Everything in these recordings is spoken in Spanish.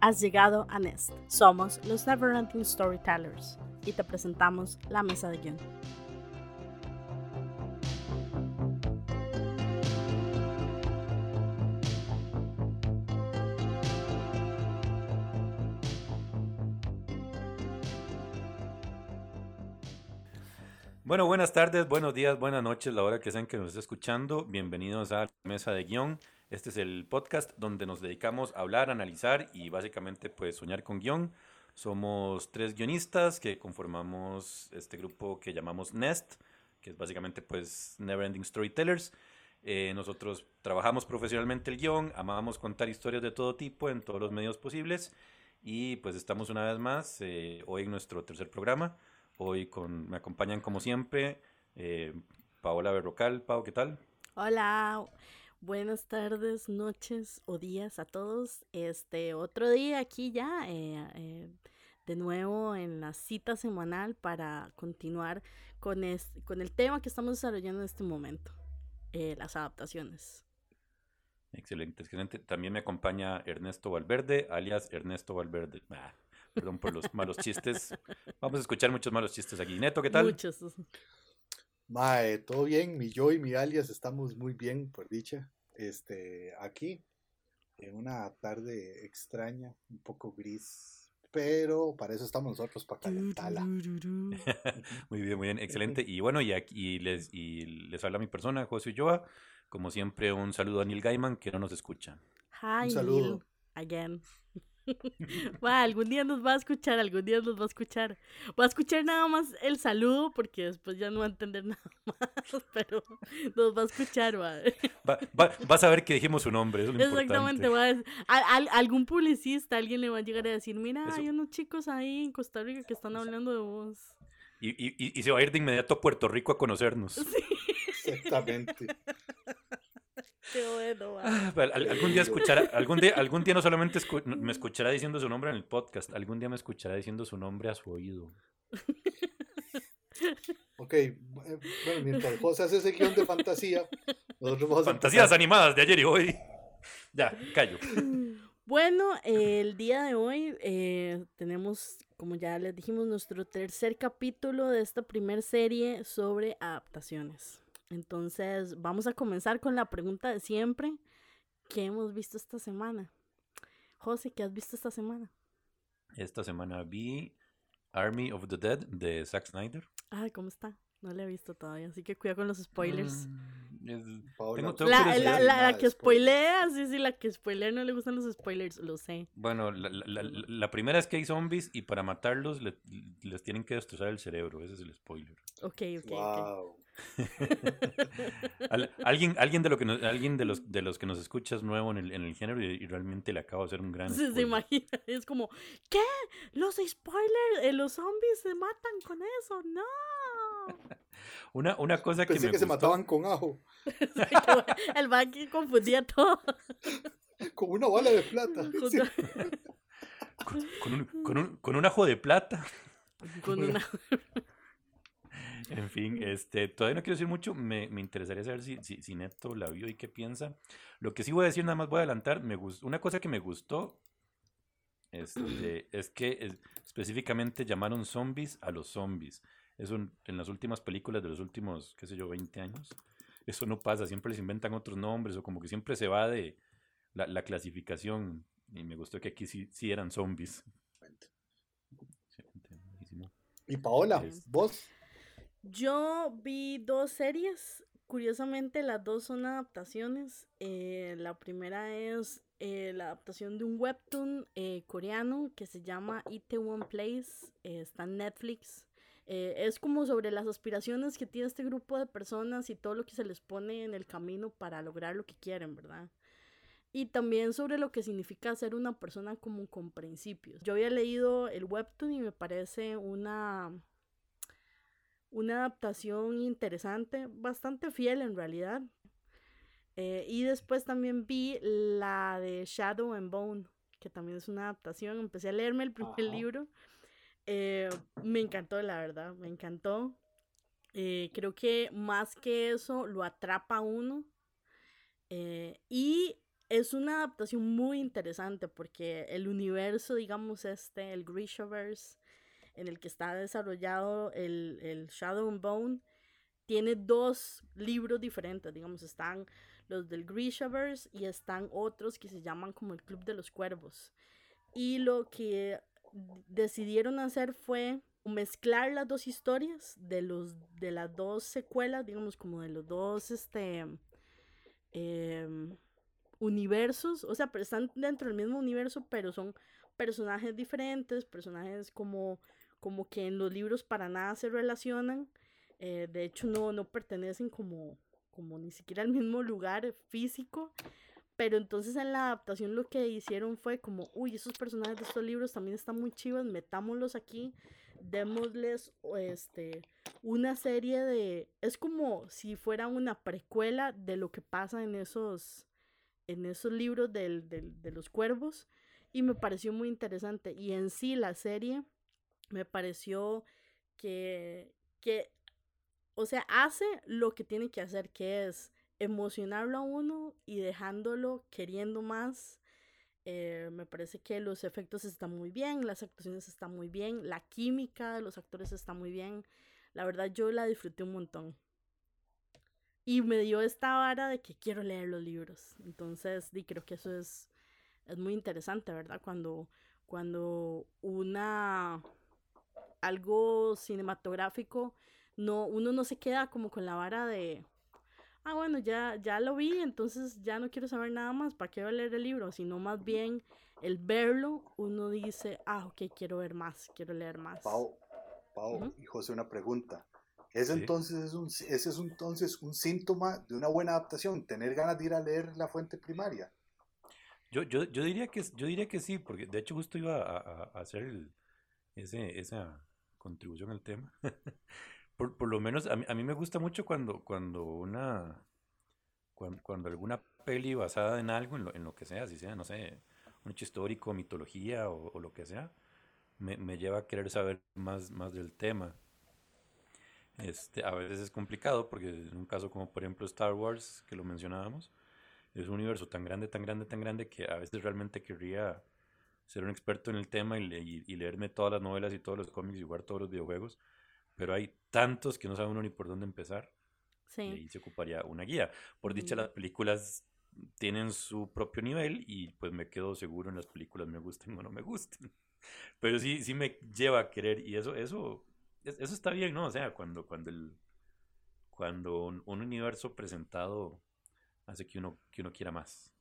Has llegado a Nest. Somos los Neverending Storytellers y te presentamos la mesa de guion. Bueno, buenas tardes, buenos días, buenas noches, la hora que sean que nos esté escuchando. Bienvenidos a Mesa de Guión. Este es el podcast donde nos dedicamos a hablar, analizar y básicamente pues soñar con guion. Somos tres guionistas que conformamos este grupo que llamamos Nest, que es básicamente pues Neverending Storytellers. Eh, nosotros trabajamos profesionalmente el guion, amamos contar historias de todo tipo en todos los medios posibles y pues estamos una vez más eh, hoy en nuestro tercer programa. Hoy con, me acompañan como siempre eh, Paola Berrocal. Pau, ¿qué tal? Hola, buenas tardes, noches o días a todos. Este otro día aquí ya, eh, eh, de nuevo en la cita semanal para continuar con, con el tema que estamos desarrollando en este momento, las adaptaciones. Excelente, excelente. También me acompaña Ernesto Valverde, alias Ernesto Valverde. Ah. Perdón por los malos chistes. Vamos a escuchar muchos malos chistes aquí. Neto, ¿qué tal? Muchos. Mae, todo bien. Mi yo y mi alias estamos muy bien, por dicha. Este, aquí, en una tarde extraña, un poco gris, pero para eso estamos nosotros, para calentarla. muy bien, muy bien, excelente. Y bueno, y aquí les, y les habla mi persona, José Ulloa. Como siempre, un saludo a Neil Gaiman, que no nos escucha. Hi, un saludo. Neil, again. Va, algún día nos va a escuchar, algún día nos va a escuchar. Va a escuchar nada más el saludo porque después ya no va a entender nada más, pero nos va a escuchar, va. vas a ver que dijimos su nombre, Exactamente, va a, algún publicista, alguien le va a llegar a decir, mira, hay unos chicos ahí en Costa Rica que están hablando de vos. Y, y, y, se va a ir de inmediato a Puerto Rico a conocernos. Exactamente. Qué bueno. Ah, algún día escuchará, algún día, algún día no solamente me escuchará diciendo su nombre en el podcast, algún día me escuchará diciendo su nombre a su oído. Ok, eh, bueno, mientras vos haces ese guion de fantasía, Fantasías animadas de ayer y hoy. Ya, callo. Bueno, el día de hoy eh, tenemos, como ya les dijimos, nuestro tercer capítulo de esta primer serie sobre adaptaciones. Entonces, vamos a comenzar con la pregunta de siempre. ¿Qué hemos visto esta semana? José, ¿qué has visto esta semana? Esta semana vi Army of the Dead de Zack Snyder. Ay, ¿cómo está? No la he visto todavía, así que cuida con los spoilers. Mm, la, la, la, que spoilea, sí, sí, la que spoilea no le gustan los spoilers, lo sé. Bueno, la, primera es que hay zombies y para matarlos les tienen que destrozar el cerebro, ese es el spoiler. Ok, ok. Wow alguien, alguien de lo que alguien de los de los que nos escucha es nuevo en el, en el género y, realmente le acabo de hacer un gran se, se imagina, es como, ¿qué? Los spoilers, eh, los zombies se matan con eso, no. una, una cosa que me que se mataban con ajo. el banqui confundía todo. Con una bala de plata. Con, un, con, un, con un ajo de plata. Con una en fin, este, todavía no quiero decir mucho. Me, me interesaría saber si, si, si, Neto la vio y qué piensa. Lo que sí voy a decir, nada más voy a adelantar. Me gustó, una cosa que me gustó este, es que específicamente llamaron zombies a los zombies. Eso en las últimas películas de los últimos, qué sé yo, 20 años. Eso no pasa, siempre les inventan otros nombres o como que siempre se va de la, la clasificación. Y me gustó que aquí sí, sí eran zombies. Y Paola, vos. Yo vi dos series. Curiosamente, las dos son adaptaciones. Eh, la primera es eh, la adaptación de un webtoon eh, coreano que se llama One Place. está en Netflix. es como sobre las aspiraciones que tiene este grupo de personas y todo lo que se les pone en el camino para lograr lo que quieren, ¿verdad? Y también sobre lo que significa ser una persona como con principios. Yo había leído el webtoon y me parece una una adaptación interesante, bastante fiel en realidad. Eh, y después también vi la de Shadow and Bone, que también es una adaptación. Empecé a leerme el primer libro. Eh, me encantó, la verdad, me encantó. Eh, creo que más que eso lo atrapa a uno. Y es una adaptación muy interesante porque el universo, digamos, este, el Grishaverse, en el que está desarrollado el, el Shadow and Bone, tiene dos libros diferentes, digamos, están los del Grishaverse y están otros que se llaman como el Club de los Cuervos. Y lo que decidieron hacer fue mezclar las dos historias de los de las dos secuelas, digamos como de los dos este em, universos, o sea, pero están dentro del mismo universo, pero son personajes diferentes, personajes como como que en los libros para nada se relacionan, eh, de hecho no, no pertenecen como, como ni siquiera al mismo lugar físico, pero entonces en la adaptación lo que hicieron fue como, uy, esos personajes de estos libros también están muy chivos, metámoslos aquí, démosles este, una serie de... Es como si fuera una precuela de lo que pasa en esos, en esos libros del, del, de los cuervos y me pareció muy interesante. Y en sí la serie me pareció que, que, o sea, hace lo que tiene que hacer, que es emocionarlo a uno y dejándolo queriendo más. Eh, me parece que los efectos están muy bien, las actuaciones están muy bien, la química de los actores está muy bien. La verdad yo la disfruté un montón. Y me dio esta vara de que quiero leer los libros. Entonces, creo que eso es, es muy interesante, ¿verdad? Cuando, cuando una algo cinematográfico no uno no se queda como con la vara de ah, bueno, ya, ya lo vi, entonces ya no quiero saber nada más, ¿para qué voy a leer el libro? Sino más bien el verlo, uno dice, ah, ok, quiero ver más, quiero leer más. Pau, Pau y José, una pregunta. ¿Es entonces es un, ¿Ese es entonces un síntoma de una buena adaptación, tener ganas de ir a leer la fuente primaria? Yo, yo, yo, diría, que, yo diría que sí, porque de hecho justo iba a, a hacer ese, esa contribución al tema. Por, por, lo menos a mí, a mí, me gusta mucho cuando, cuando una. Cuando, cuando, alguna peli basada en algo, en lo, en lo, que sea, si sea, no sé, un hecho histórico, mitología o, o lo que sea, me, me, lleva a querer saber más, más del tema. Este, a veces es complicado porque en un caso como por ejemplo Star Wars, que lo mencionábamos, es un universo tan grande, tan grande, tan grande que a veces realmente querría ser un experto en el tema y, y, y leerme todas las novelas y todos los cómics y jugar todos los videojuegos pero hay tantos que no sabe uno ni por dónde empezar. Sí. Y ahí se ocuparía una guía. Por dicha, las películas tienen su propio nivel y pues me quedo seguro en las películas me gusten o no me gusten. Pero sí, sí me lleva a querer y eso, eso, eso está bien, ¿no? O sea, cuando, cuando el, cuando un, universo presentado hace que uno, que uno quiera más.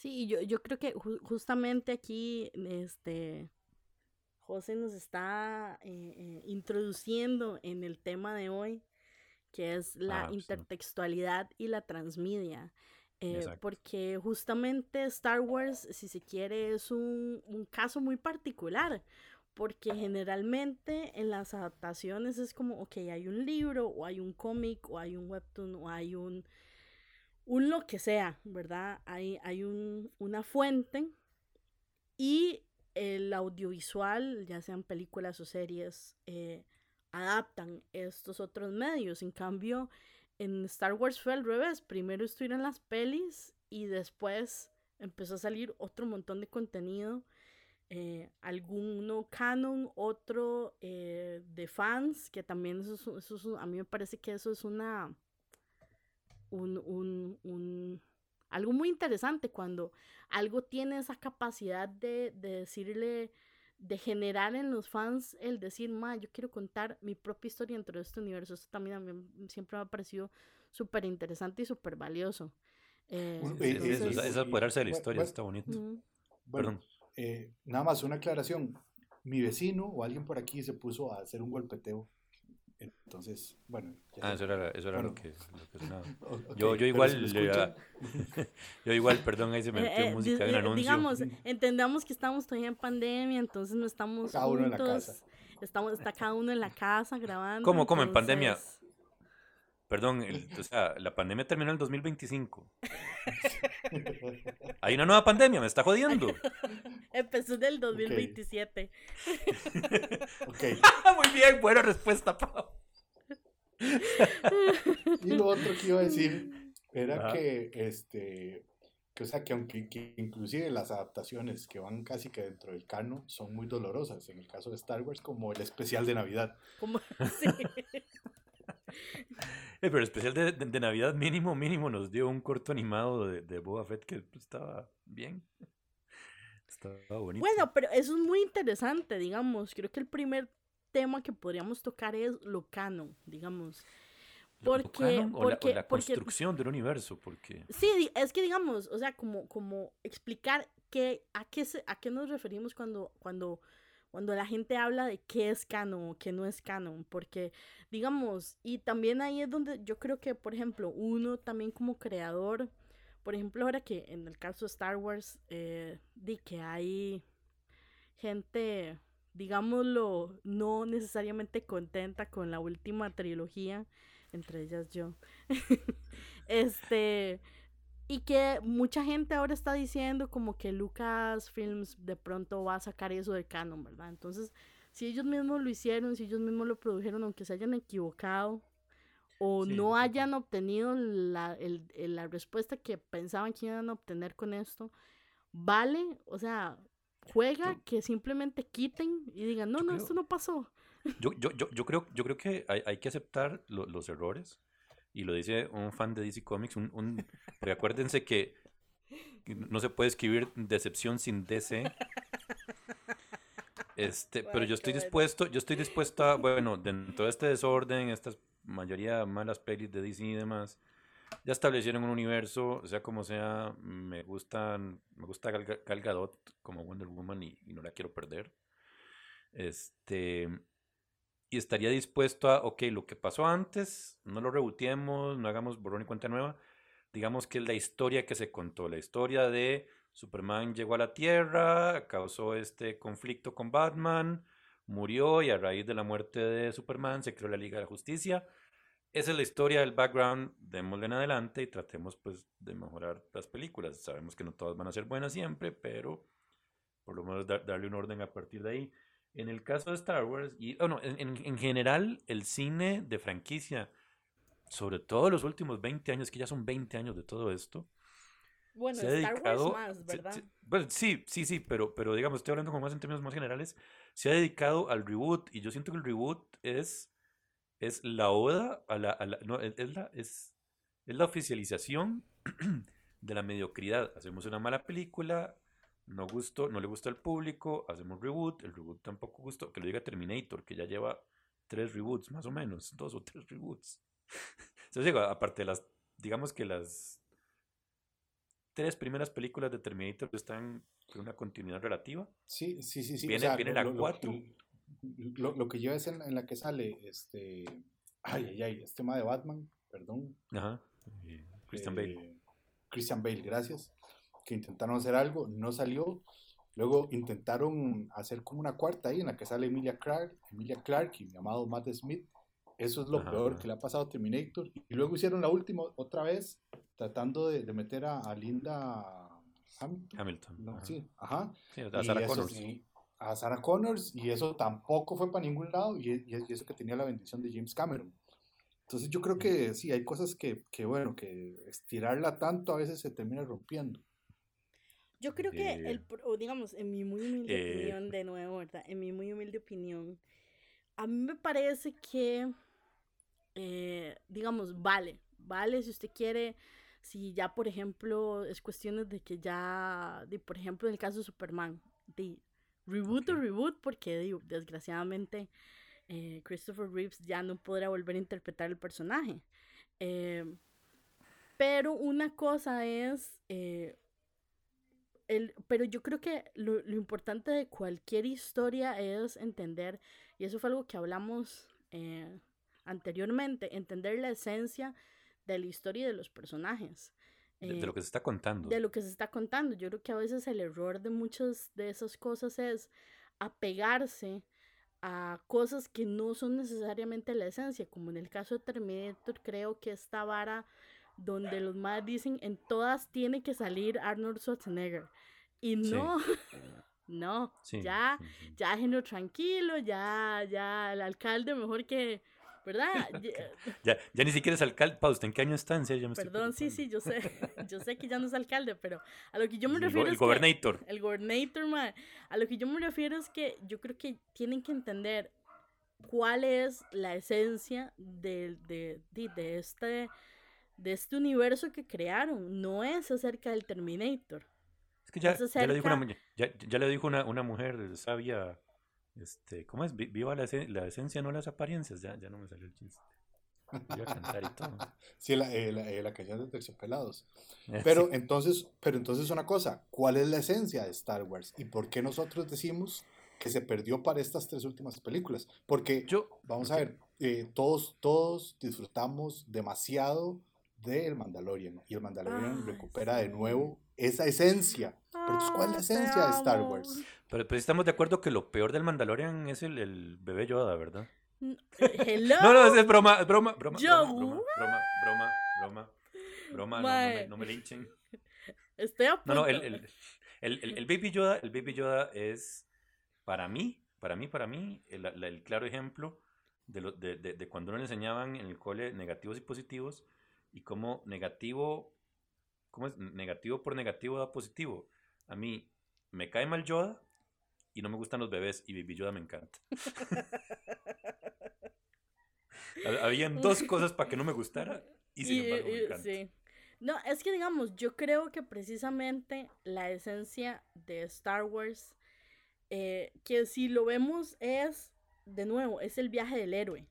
Sí, yo, yo creo que justamente aquí, este, José nos está eh, eh, introduciendo en el tema de hoy, que es la ah, intertextualidad y la transmedia. Eh, porque justamente Star Wars, si se quiere, es un, un, caso muy particular, porque generalmente en las adaptaciones es como, ok, hay un libro, o hay un cómic, o hay un webtoon, o hay un, un lo que sea, ¿verdad? Hay, hay un, una fuente y el audiovisual, ya sean películas o series, eh, adaptan estos otros medios. En cambio, en Star Wars fue al revés. Primero estuvieron las pelis y después empezó a salir otro montón de contenido. Eh, alguno canon, otro eh, de fans, que también eso, eso, a mí me parece que eso es una un, un, un algo muy interesante cuando algo tiene esa capacidad de, de decirle, de generar en los fans el decir, ma, yo quiero contar mi propia historia dentro de este universo. Esto también a mí siempre me ha parecido súper interesante y súper valioso. Eh, entonces, es, apoderarse de la historia, está bonito. Perdón. Eh, nada más una aclaración. Mi vecino o alguien por aquí se puso a hacer un golpeteo entonces, bueno. Ah, eso era, eso era lo, que, lo que sonaba. yo, yo igual, yo igual, perdón, ahí se me metió eh, eh, música de un anuncio. Digamos, entendamos que estamos todavía en pandemia, entonces no estamos cada juntos. Uno en la casa. Estamos, está cada uno en la casa grabando. ¿Cómo, cómo en pandemia? Perdón, o sea, la pandemia terminó en el 2025. Hay una nueva pandemia, me está jodiendo. Empezó en el 2027. Okay. Muy bien, buena respuesta, Pau. y lo otro que iba a decir era que, este, que, o sea, que aunque que inclusive las adaptaciones que van casi que dentro del canon son muy dolorosas, en el caso de Star Wars, como el especial de Navidad. Como, sí. Eh, pero el especial de, de, Navidad mínimo, mínimo nos dio un corto animado de, de Boba Fett que estaba bien. Estaba bonito. Bueno, pero eso es muy interesante, digamos. Creo que el primer tema que podríamos tocar es lo canon, digamos. Porque, porque, la, construcción del universo, porque... Sí, es que digamos, o sea, como, como explicar qué, a, qué se, a qué nos referimos cuando, cuando cuando la gente habla de qué es canon o qué no es canon, porque digamos, y también ahí es donde yo creo que, por ejemplo, uno también como creador, por ejemplo, ahora que en el caso de Star Wars, eh, di que hay gente, digámoslo, no necesariamente contenta con la última trilogía, entre ellas yo, este y que mucha gente ahora está diciendo como que Lucasfilms de pronto va a sacar eso de canon, ¿verdad? Entonces, si ellos mismos lo hicieron, si ellos mismos lo produjeron, aunque se hayan equivocado o no hayan obtenido la, el, la respuesta que pensaban que iban a obtener con esto, vale, o sea, juega que simplemente quiten y digan, no, no, esto no pasó. Yo, yo, yo, yo, creo, yo creo que hay, hay que aceptar los errores y lo dice un fan de DC Comics, un, un acuérdense que no se puede escribir decepción sin DC. Este, pero yo estoy dispuesto, yo estoy dispuesto a, bueno, dentro de este desorden, estas mayoría malas pelis de DC y demás, ya establecieron un universo, sea como sea, me gustan, me gusta Gal, Gadot como Wonder Woman y, y, no la quiero perder. Este, y estaría dispuesto a, ok, lo que pasó antes, no lo rebutiemos, no hagamos borrón y cuenta nueva. Digamos que es la historia que se contó, la historia de Superman llegó a la Tierra, causó este conflicto con Batman, murió y a raíz de la muerte de Superman se creó la Liga de la Justicia. Esa es la historia del background, démosle en adelante y tratemos pues de mejorar las películas. Sabemos que no todas van a ser buenas siempre, pero por lo menos darle un orden a partir de ahí. En el caso de Star Wars, y bueno, en, en, general, el cine de franquicia, sobre todo los últimos 20 años, que ya son 20 años de todo esto. Bueno, se Star dedicado, Wars más, ¿verdad? bueno, sí, sí, sí, pero, pero digamos, estoy hablando como más en términos más generales, se ha dedicado al reboot, y yo siento que el reboot es, es la oda a la, a la no, es, la, es, es la oficialización de la mediocridad. Hacemos una mala película, no gustó, no le gusta al público, hacemos reboot, el reboot tampoco gustó, que lo diga Terminator, que ya lleva tres reboots, más o menos, dos o tres reboots. Entonces digo, aparte de las, digamos que las tres primeras películas de Terminator están con una continuidad relativa. Sí, sí, sí, sí. Viene, viene la cuatro. Lo, lo, que lleva es en, la que sale este, ay, ay, ay, este tema de Batman, perdón. Ajá. Christian Bale. Eh, Christian Bale, gracias que intentaron hacer algo, no salió. Luego intentaron hacer como una cuarta ahí en la que sale Emilia Clark, Emilia Clark y mi amado Matt Smith. Eso es lo peor que le ha pasado a Terminator. Y luego hicieron la última otra vez, tratando de, de meter a, Linda Hamilton. Sí, ajá. a Sarah Connors. a Sarah Connors, y eso tampoco fue para ningún lado, y, y, eso que tenía la bendición de James Cameron. Entonces yo creo que sí, hay cosas que, que, bueno, que estirarla tanto a veces se termina rompiendo. Yo creo que, el, digamos, en mi muy humilde eh, opinión, de nuevo, ¿verdad? En mi muy humilde opinión, a mí me parece que, eh, digamos, vale, vale si usted quiere, si ya, por ejemplo, es cuestiones de que ya, de, por ejemplo, en el caso de Superman, de reboot o reboot, porque desgraciadamente eh, Christopher Reeves ya no podrá volver a interpretar el personaje. pero una cosa es pero yo creo que lo, importante de cualquier historia es entender, y eso fue algo que hablamos eh, anteriormente, entender la esencia de la historia y de los personajes. de, lo que se está contando. De lo que se está contando. Yo creo que a veces el error de muchas de esas cosas es apegarse a cosas que no son necesariamente la esencia, como en el caso de Terminator, creo que esta vara donde los más dicen en todas tiene que salir Arnold Schwarzenegger. Y no, no, ya, ya déjenlo tranquilo, ya, ya, el alcalde mejor que, ¿verdad? ya, ya ni siquiera es alcalde. Pausa, ¿en qué año está? En serio, ya me Perdón, sí, sí, yo sé. Yo sé que ya no es alcalde, pero a lo que yo me El, refiero go- el es que- gobernator. el gobernator, mae. A lo que yo me refiero es que yo creo que tienen que entender cuál es la esencia de, de, de, de este, de este universo que crearon. No es acerca del Terminator. Es que ya, es ya le dijo una, ya, ya le dijo una, una mujer sabia, este, ¿cómo es? Vi- Viva la, esen- la esencia, no las apariencias. Ya, ya no me salió el chiste. Iba a cantar y todo. Sí, la, eh, la, eh, la canción de Terciopelados. Eh, Pero sí. entonces, pero entonces una cosa, ¿cuál es la esencia de Star Wars? ¿Y por qué nosotros decimos que se perdió para estas tres últimas películas? Porque, Yo, vamos a ver, eh, todos, todos disfrutamos demasiado del Mandalorian y el Mandalorian Ay, recupera de sí. nuevo esa esencia. Pero entonces, ¿cuál es la Ah, esencia de Star. Wars? pero, pero estamos de acuerdo que lo peor del Mandalorian es el, el bebé Yoda, ¿verdad? Hello. No, no, es, broma, es broma, broma, Yo, broma, broma, broma, broma, broma, no, no, me, no me linchen. Estoy a punto. No, no, el, el, el, el- el Baby Yoda, el Baby Yoda es, para mí, para mí, para mí, el, el claro ejemplo de, lo, de, de, de cuando uno le enseñaban en el cole negativos y positivos y cómo negativo, cómo es, negativo por negativo da positivo. A mí me cae mal Yoda y no me gustan los bebés y Baby Yoda me encanta. Hab- Habían dos cosas para que no me gustara y sin embargo me encanta. sí. No, es que digamos, yo creo que precisamente la esencia de Star Wars, eh, que si lo vemos es, de nuevo, es el viaje del héroe,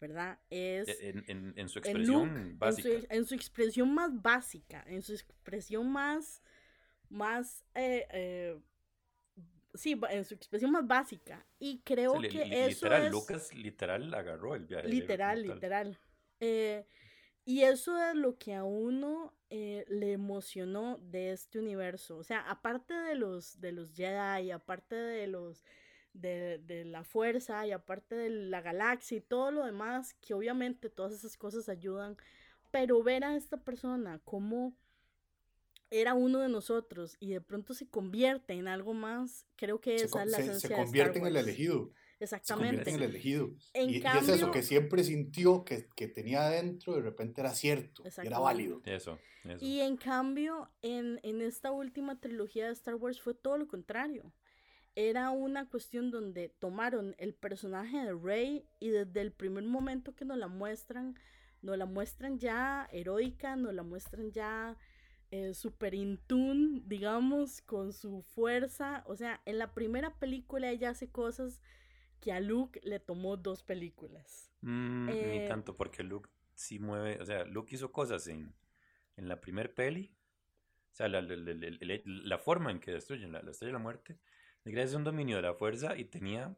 ¿verdad? Es E, En, en- en su expresión básica. su, en su expresión más básica, en su expresión más, más, eh, eh, sí, en su expresión más básica. Y creo que li- eso literal, es... Lucas literal agarró el viaje. Literal, literal. Eh, y eso es lo que a uno eh, le emocionó de este universo. O sea, aparte de los, de los Jedi, aparte de los de, de la fuerza y aparte de la galaxia y todo lo demás, que obviamente todas esas cosas ayudan, pero ver a esta persona como era uno de nosotros y de pronto se convierte en algo más, creo que Se, esa es la se- esencia se de Star convierte en el Wars. elegido. Se convierte Exactamente. en el elegido. En y, y es eso que siempre sintió que, que tenía adentro, de repente era cierto, era válido. Eso, eso. Y en cambio, en, en esta última trilogía de Star Wars fue todo lo contrario. Era una cuestión donde tomaron el personaje de Rey y desde el primer momento que nos la muestran, nos la muestran ya heroica, nos la muestran ya eh, super in tune, digamos, con su fuerza. O sea, en la primera película ella hace cosas que a Luke le tomó dos películas. Mm, eh, ni tanto, porque Luke sí mueve. O sea, Luke hizo cosas en, en la primer peli. O sea, la, la- la- la- la- la forma en que destruyen la estrella de la muerte. Gracias a un dominio de la fuerza y tenía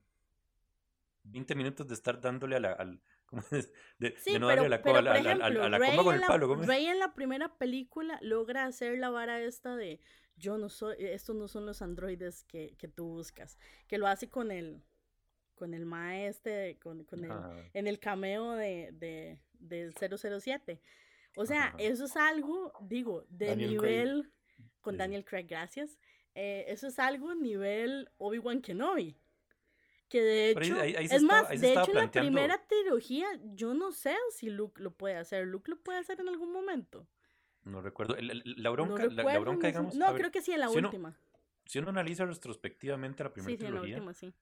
20 minutos de estar dándole a la. Al. De, Sí, de no pero, darle a la, pero, por a la- a la- a ejemplo, la coma con el la- palo. ¿cómo? Rey en la primera película logra hacer la vara esta de yo no soy, estos no son los androides que, que tú buscas, que lo hace con el con el maestre, con, con el, Ajá. en el cameo de, de, del 007. O sea, Ajá. eso es algo, digo, de Daniel Craig. nivel, con Sí, sí. Daniel Craig, gracias, eh, eso es algo nivel Obi-Wan Kenobi. Que de hecho, ahí- ahí es más, de hecho en la primera trilogía, yo no sé si Luke lo puede hacer. Luke lo puede hacer en algún momento. No recuerdo. La No bronca, la- la, bronca no digamos. No, ver, creo que sí, en la si uno- última. si uno analiza retrospectivamente la primera Sí, sí, en la trilogía, última, sí.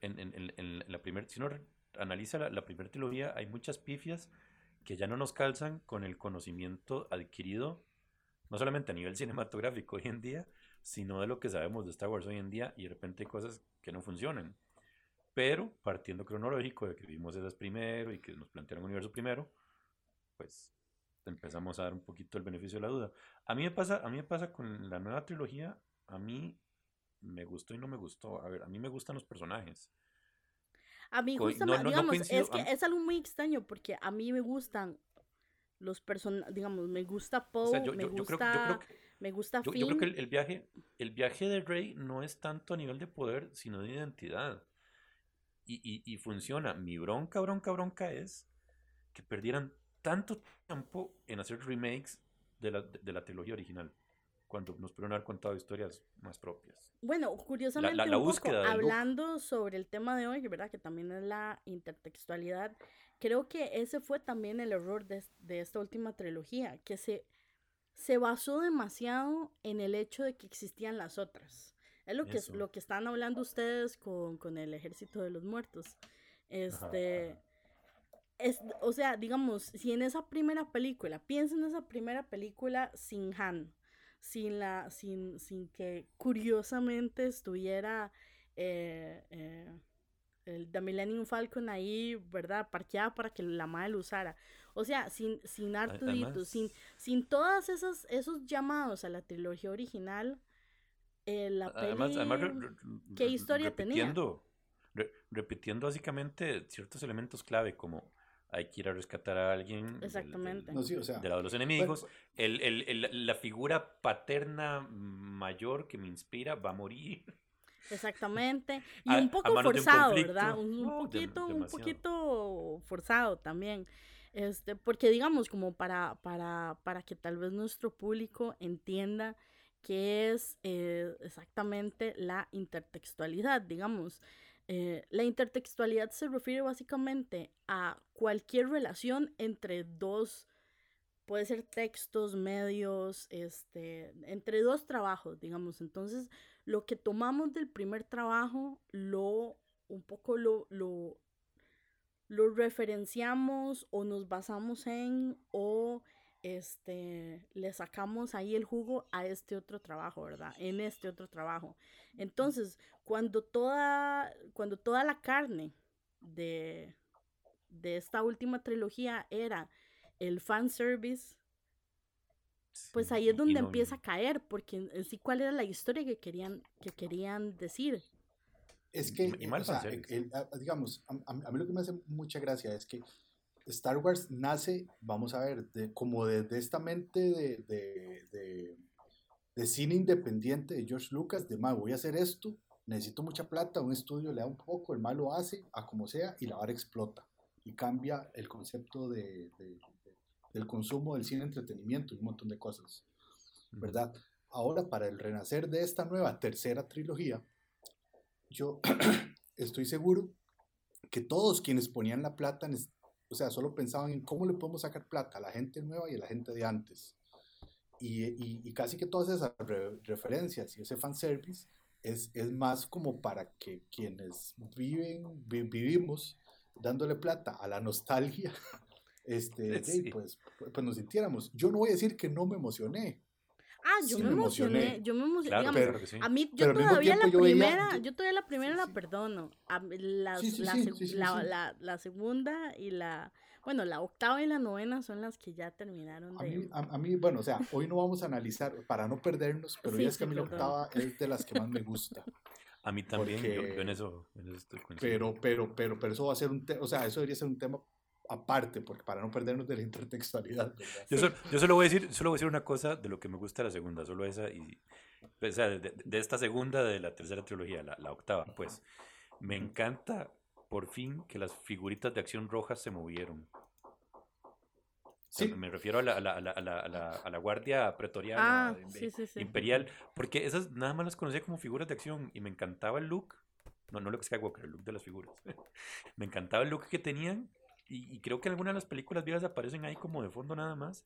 en, en- en- en la primer, si uno analiza la, la primera trilogía, hay muchas pifias que ya no nos calzan con el conocimiento adquirido, no solamente a nivel cinematográfico hoy en día, sino de lo que sabemos de Star Wars hoy en día, y de repente hay cosas que no funcionan. Pero partiendo cronológico de que vimos esas primero y que nos plantearon un universo primero, pues empezamos a dar un poquito el beneficio de la duda. A mí me pasa, a mí me pasa con la nueva trilogía, a mí me gustó y no me gustó. A ver, a mí me gustan los personajes. A mí justamente, no- no- no digamos, coincido, es que mí- es algo muy extraño porque a mí me gustan los personajes, digamos, me gusta Poe, O sea, yo, me, yo- yo gusta, creo que, me gusta yo, Finn. yo creo que el, el viaje, el viaje de Rey no es tanto a nivel de poder, sino de identidad. Y, y, y funciona. Mi bronca, bronca, bronca es que perdieran tanto tiempo en hacer remakes de la, de, la trilogía original. cuando nos pudieron haber contado historias más propias. Bueno, curiosamente, la, la un poco, del look. hablando sobre el tema de hoy, ¿verdad? Que también es la intertextualidad, creo que ese fue también el error de, de esta última trilogía, que se, se basó demasiado en el hecho de que existían las otras. Es lo que, Eso. lo que están hablando ustedes con, con el ejército de los muertos. Este, ajá. es, o sea, digamos, si en esa primera película, piensa en esa primera película sin Han, sin la, sin, sin que curiosamente estuviera eh, eh, el The Millennium Falcon ahí, ¿verdad? Parqueada para que la madre lo usara. O sea, sin, sin Artudito, además- sin, sin todas esas, esos llamados a la trilogía original, eh, la Además, además re- peli- re- ¿qué historia tenía? repitiendo, re- repitiendo básicamente ciertos elementos clave como hay que ir a rescatar a alguien del- del- Exactamente. No, sí, o sea, del lado de los bueno, enemigos. El, el- el- la figura paterna mayor que me inspira va a morir. Exactamente. Y A- un poco un forzado. ¿verdad? Un, un No, poquito, un poquito forzado también. Este, porque digamos, como para, para, para que tal vez nuestro público entienda qué es eh, exactamente la intertextualidad, digamos. Eh, la intertextualidad se refiere básicamente a cualquier relación entre dos, puede ser textos, medios, este, entre dos trabajos, digamos. Entonces, lo que tomamos del primer trabajo, lo, un poco lo, lo, lo referenciamos o nos basamos en o este le sacamos ahí el jugo a este otro trabajo, ¿verdad? En este otro trabajo. Entonces, cuando toda cuando toda la carne de de esta última trilogía era el fan service, pues ahí es donde no- empieza a caer, porque en sí cuál era la historia que querían que querían decir. Es que, Y mal o sea, el- a- digamos, a, a- mí lo que me hace mucha gracia es que Star Wars nace, vamos a ver, de, como desde esta mente de, de, de- de cine independiente de George Lucas, de más, voy a hacer esto, necesito mucha plata, un estudio le da un poco, el mal lo hace, a como sea, y la vara explota. Y cambia el concepto de, de- de- del consumo del cine entretenimiento y un montón de cosas. ¿verdad? Ahora, para el renacer de esta nueva tercera trilogía, yo estoy seguro que todos quienes ponían la plata, en o sea, solo pensaban en cómo le podemos sacar plata a la gente nueva y a la gente de antes. Y, y- y casi que todas esas re- referencias y ese fanservice es, es más como para que quienes viven, vi- vivimos dándole plata a la nostalgia, este, Sí. de, pues, pues nos sintiéramos. Yo no voy a decir que no me emocioné, Ah, yo Sí, me me emocioné, emocioné. yo me emocioné, Claro, digamos, que sí. a mí yo Pero todavía la tiempo yo veía- primera, yo- yo todavía la primera la perdono, a Sí, sí, la, sí, la, sí. la- la segunda y la, bueno, la octava y la novena son las que ya terminaron A de... mí, a, a mí, bueno, o sea, hoy no vamos a analizar para no perdernos, pero Sí, ya es que a mí la octava es de las que más me gusta. A mí también, yo, porque- yo en eso, en eso estoy. Pero, pero, pero, pero eso va a ser un tema, o sea, eso debería ser un tema aparte, porque para no perdernos de la intertextualidad. Yo, solo, yo solo voy a decir, solo voy a decir una cosa de lo que me gusta de la segunda, solo esa y o sea, de, de esta segunda de la tercera trilogía, la, la octava, pues me encanta por fin que las figuritas de acción rojas se movieron. O sea, Sí, Me refiero a la, a la, a la, a la, a la- a la guardia pretoriana Ah, de- de- sí, sí, sí. imperial, porque esas nada más las conocía como figuras de acción y me encantaba el look, no, no lo que Skywalker, el look de las figuras. me encantaba el look que tenían y, y creo que algunas de las películas viejas aparecen ahí como de fondo nada más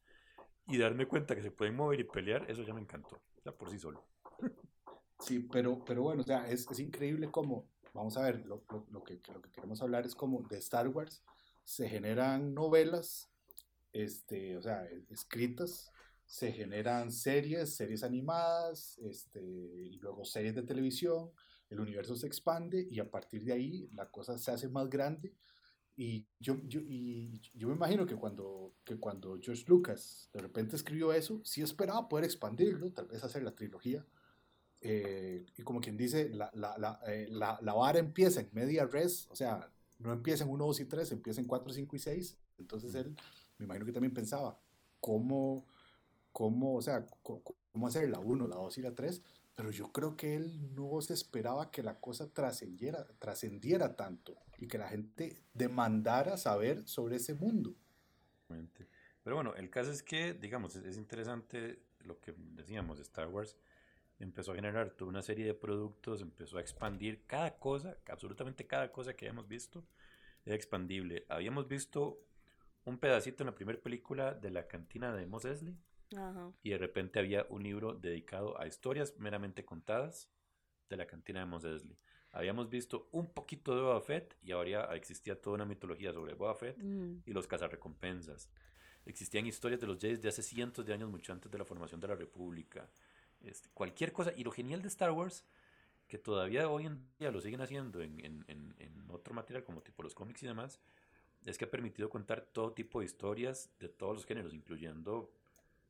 y darme cuenta que se pueden mover y pelear, eso ya me encantó, sea, por sí solo. sí, pero, pero bueno, o sea, es, es increíble como, vamos a ver, lo, lo, lo que, lo que queremos hablar es como de Star Wars se generan novelas, este, o sea, e- escritas, se generan series, series animadas, este, y luego series de televisión, el universo se expande y a partir de ahí la cosa se hace más grande. Y yo, yo, y yo me imagino que cuando, que cuando George Lucas de repente escribió eso, sí esperaba poder expandirlo, tal vez hacer la trilogía. eh, y como quien dice, la, la, la, eh, la, la vara empieza en media res, o sea, no empieza en 1, 2 y 3, empieza en 4, 5 y 6. Entonces él, me imagino que también pensaba cómo, cómo, o sea, co- cómo hacer la 1, la 2 y la 3, pero yo creo que él no se esperaba que la cosa trascendiera, trascendiera tanto y que la gente demandara saber sobre ese mundo. Pero bueno, el caso es que, digamos, es interesante lo que decíamos, Star Wars empezó a generar toda una serie de productos, empezó a expandir cada cosa, absolutamente cada cosa que habíamos visto era expandible. Habíamos visto un pedacito en la primera película de la cantina de Mos Eisley y de repente había un libro dedicado a historias meramente contadas de la cantina de Mos Eisley. Habíamos visto un poquito de Boba Fett y ahora existía toda una mitología sobre Boba Fett Mm. y los cazarrecompensas. Existían historias de los Jedi de hace cientos de años, mucho antes de la formación de la República. Este, cualquier cosa. Y lo genial de Star Wars, que todavía hoy en día lo siguen haciendo en, en- en- en otro material como tipo los cómics y demás, es que ha permitido contar todo tipo de historias de todos los géneros, incluyendo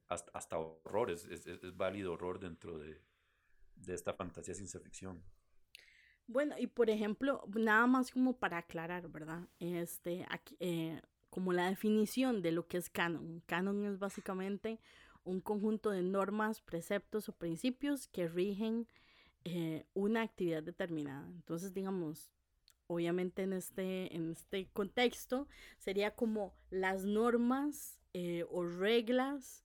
hasta, hasta horror. Es, es- válido horror dentro de, de esta fantasía ciencia ficción. Bueno, y por ejemplo, nada más como para aclarar, ¿verdad? Este, aquí, eh, como la definición de lo que es canon. Canon es básicamente un conjunto de normas, preceptos o principios que rigen eh, una actividad determinada. Entonces, digamos, obviamente en este, en este contexto sería como las normas eh, o reglas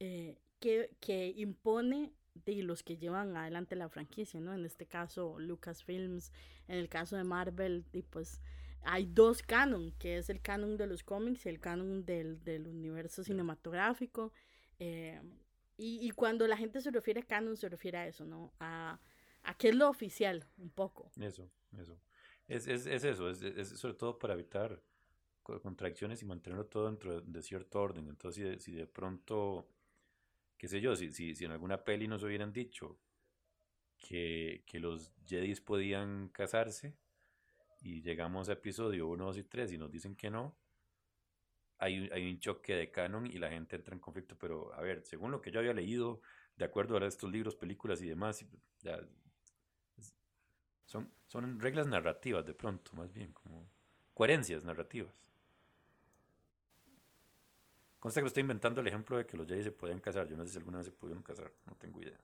eh, que, que impone de los que llevan adelante la franquicia, ¿no? En este caso Lucasfilms, en el caso de Marvel, y pues hay dos canon, que es el canon de los cómics y el canon del, del universo cinematográfico. eh, y, y cuando la gente se refiere a canon, se refiere a eso, ¿no? A, a qué es lo oficial, un poco. Eso, eso. Es, es, es eso, es, es sobre todo para evitar co- contradicciones y mantenerlo todo dentro de, de cierto orden. Entonces, si de, si de pronto, qué sé yo, si, si, si en alguna peli nos hubieran dicho que, que los Jedis podían casarse y llegamos a episodio 1, 2 y 3 y nos dicen que no, hay, hay un choque de canon y la gente entra en conflicto. Pero, a ver, según lo que yo había leído, de acuerdo a estos libros, películas y demás, ya, son, son reglas narrativas de pronto, más bien, como coherencias narrativas. Consta que estoy inventando el ejemplo de que los Jedi se pueden casar. Yo no sé si alguna vez se pudieron casar, no tengo idea.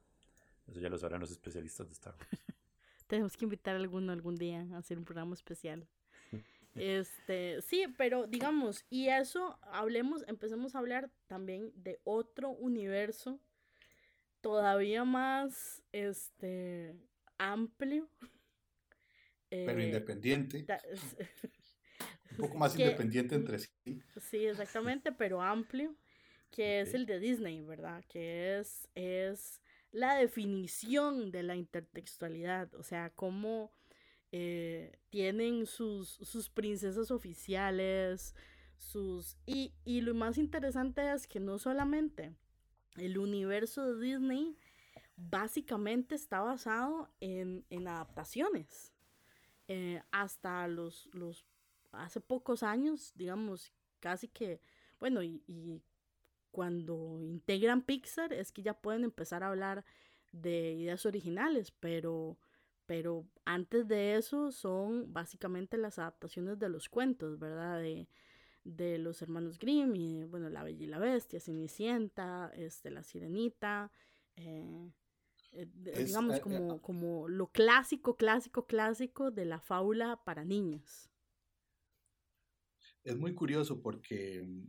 Eso ya lo sabrán los especialistas de Star Wars. Tenemos que invitar a alguno algún día a hacer un programa especial. Este, sí, pero digamos, y eso hablemos, empecemos a hablar también de otro universo todavía más este amplio. Pero eh, independiente, un poco más que- independiente entre sí. Sí, exactamente, pero amplio, que es el de Disney, ¿verdad? Que es, es la definición de la intertextualidad, o sea, cómo eh, tienen sus, sus princesas oficiales, sus... Y, y lo más interesante es que no solamente el universo de Disney básicamente está basado en, en adaptaciones. Eh, hasta los, los hace pocos años, digamos, casi que, bueno, y, y cuando integran Pixar es que ya pueden empezar a hablar de ideas originales, pero, pero antes de eso son básicamente las adaptaciones de los cuentos, ¿verdad? De, de los hermanos Grimm y, bueno, La Bella y la Bestia, Cenicienta, este, La Sirenita, eh, eh, Es, digamos, eh, eh, como, como lo clásico, clásico, clásico de la fábula para niños. Es muy curioso porque, mm,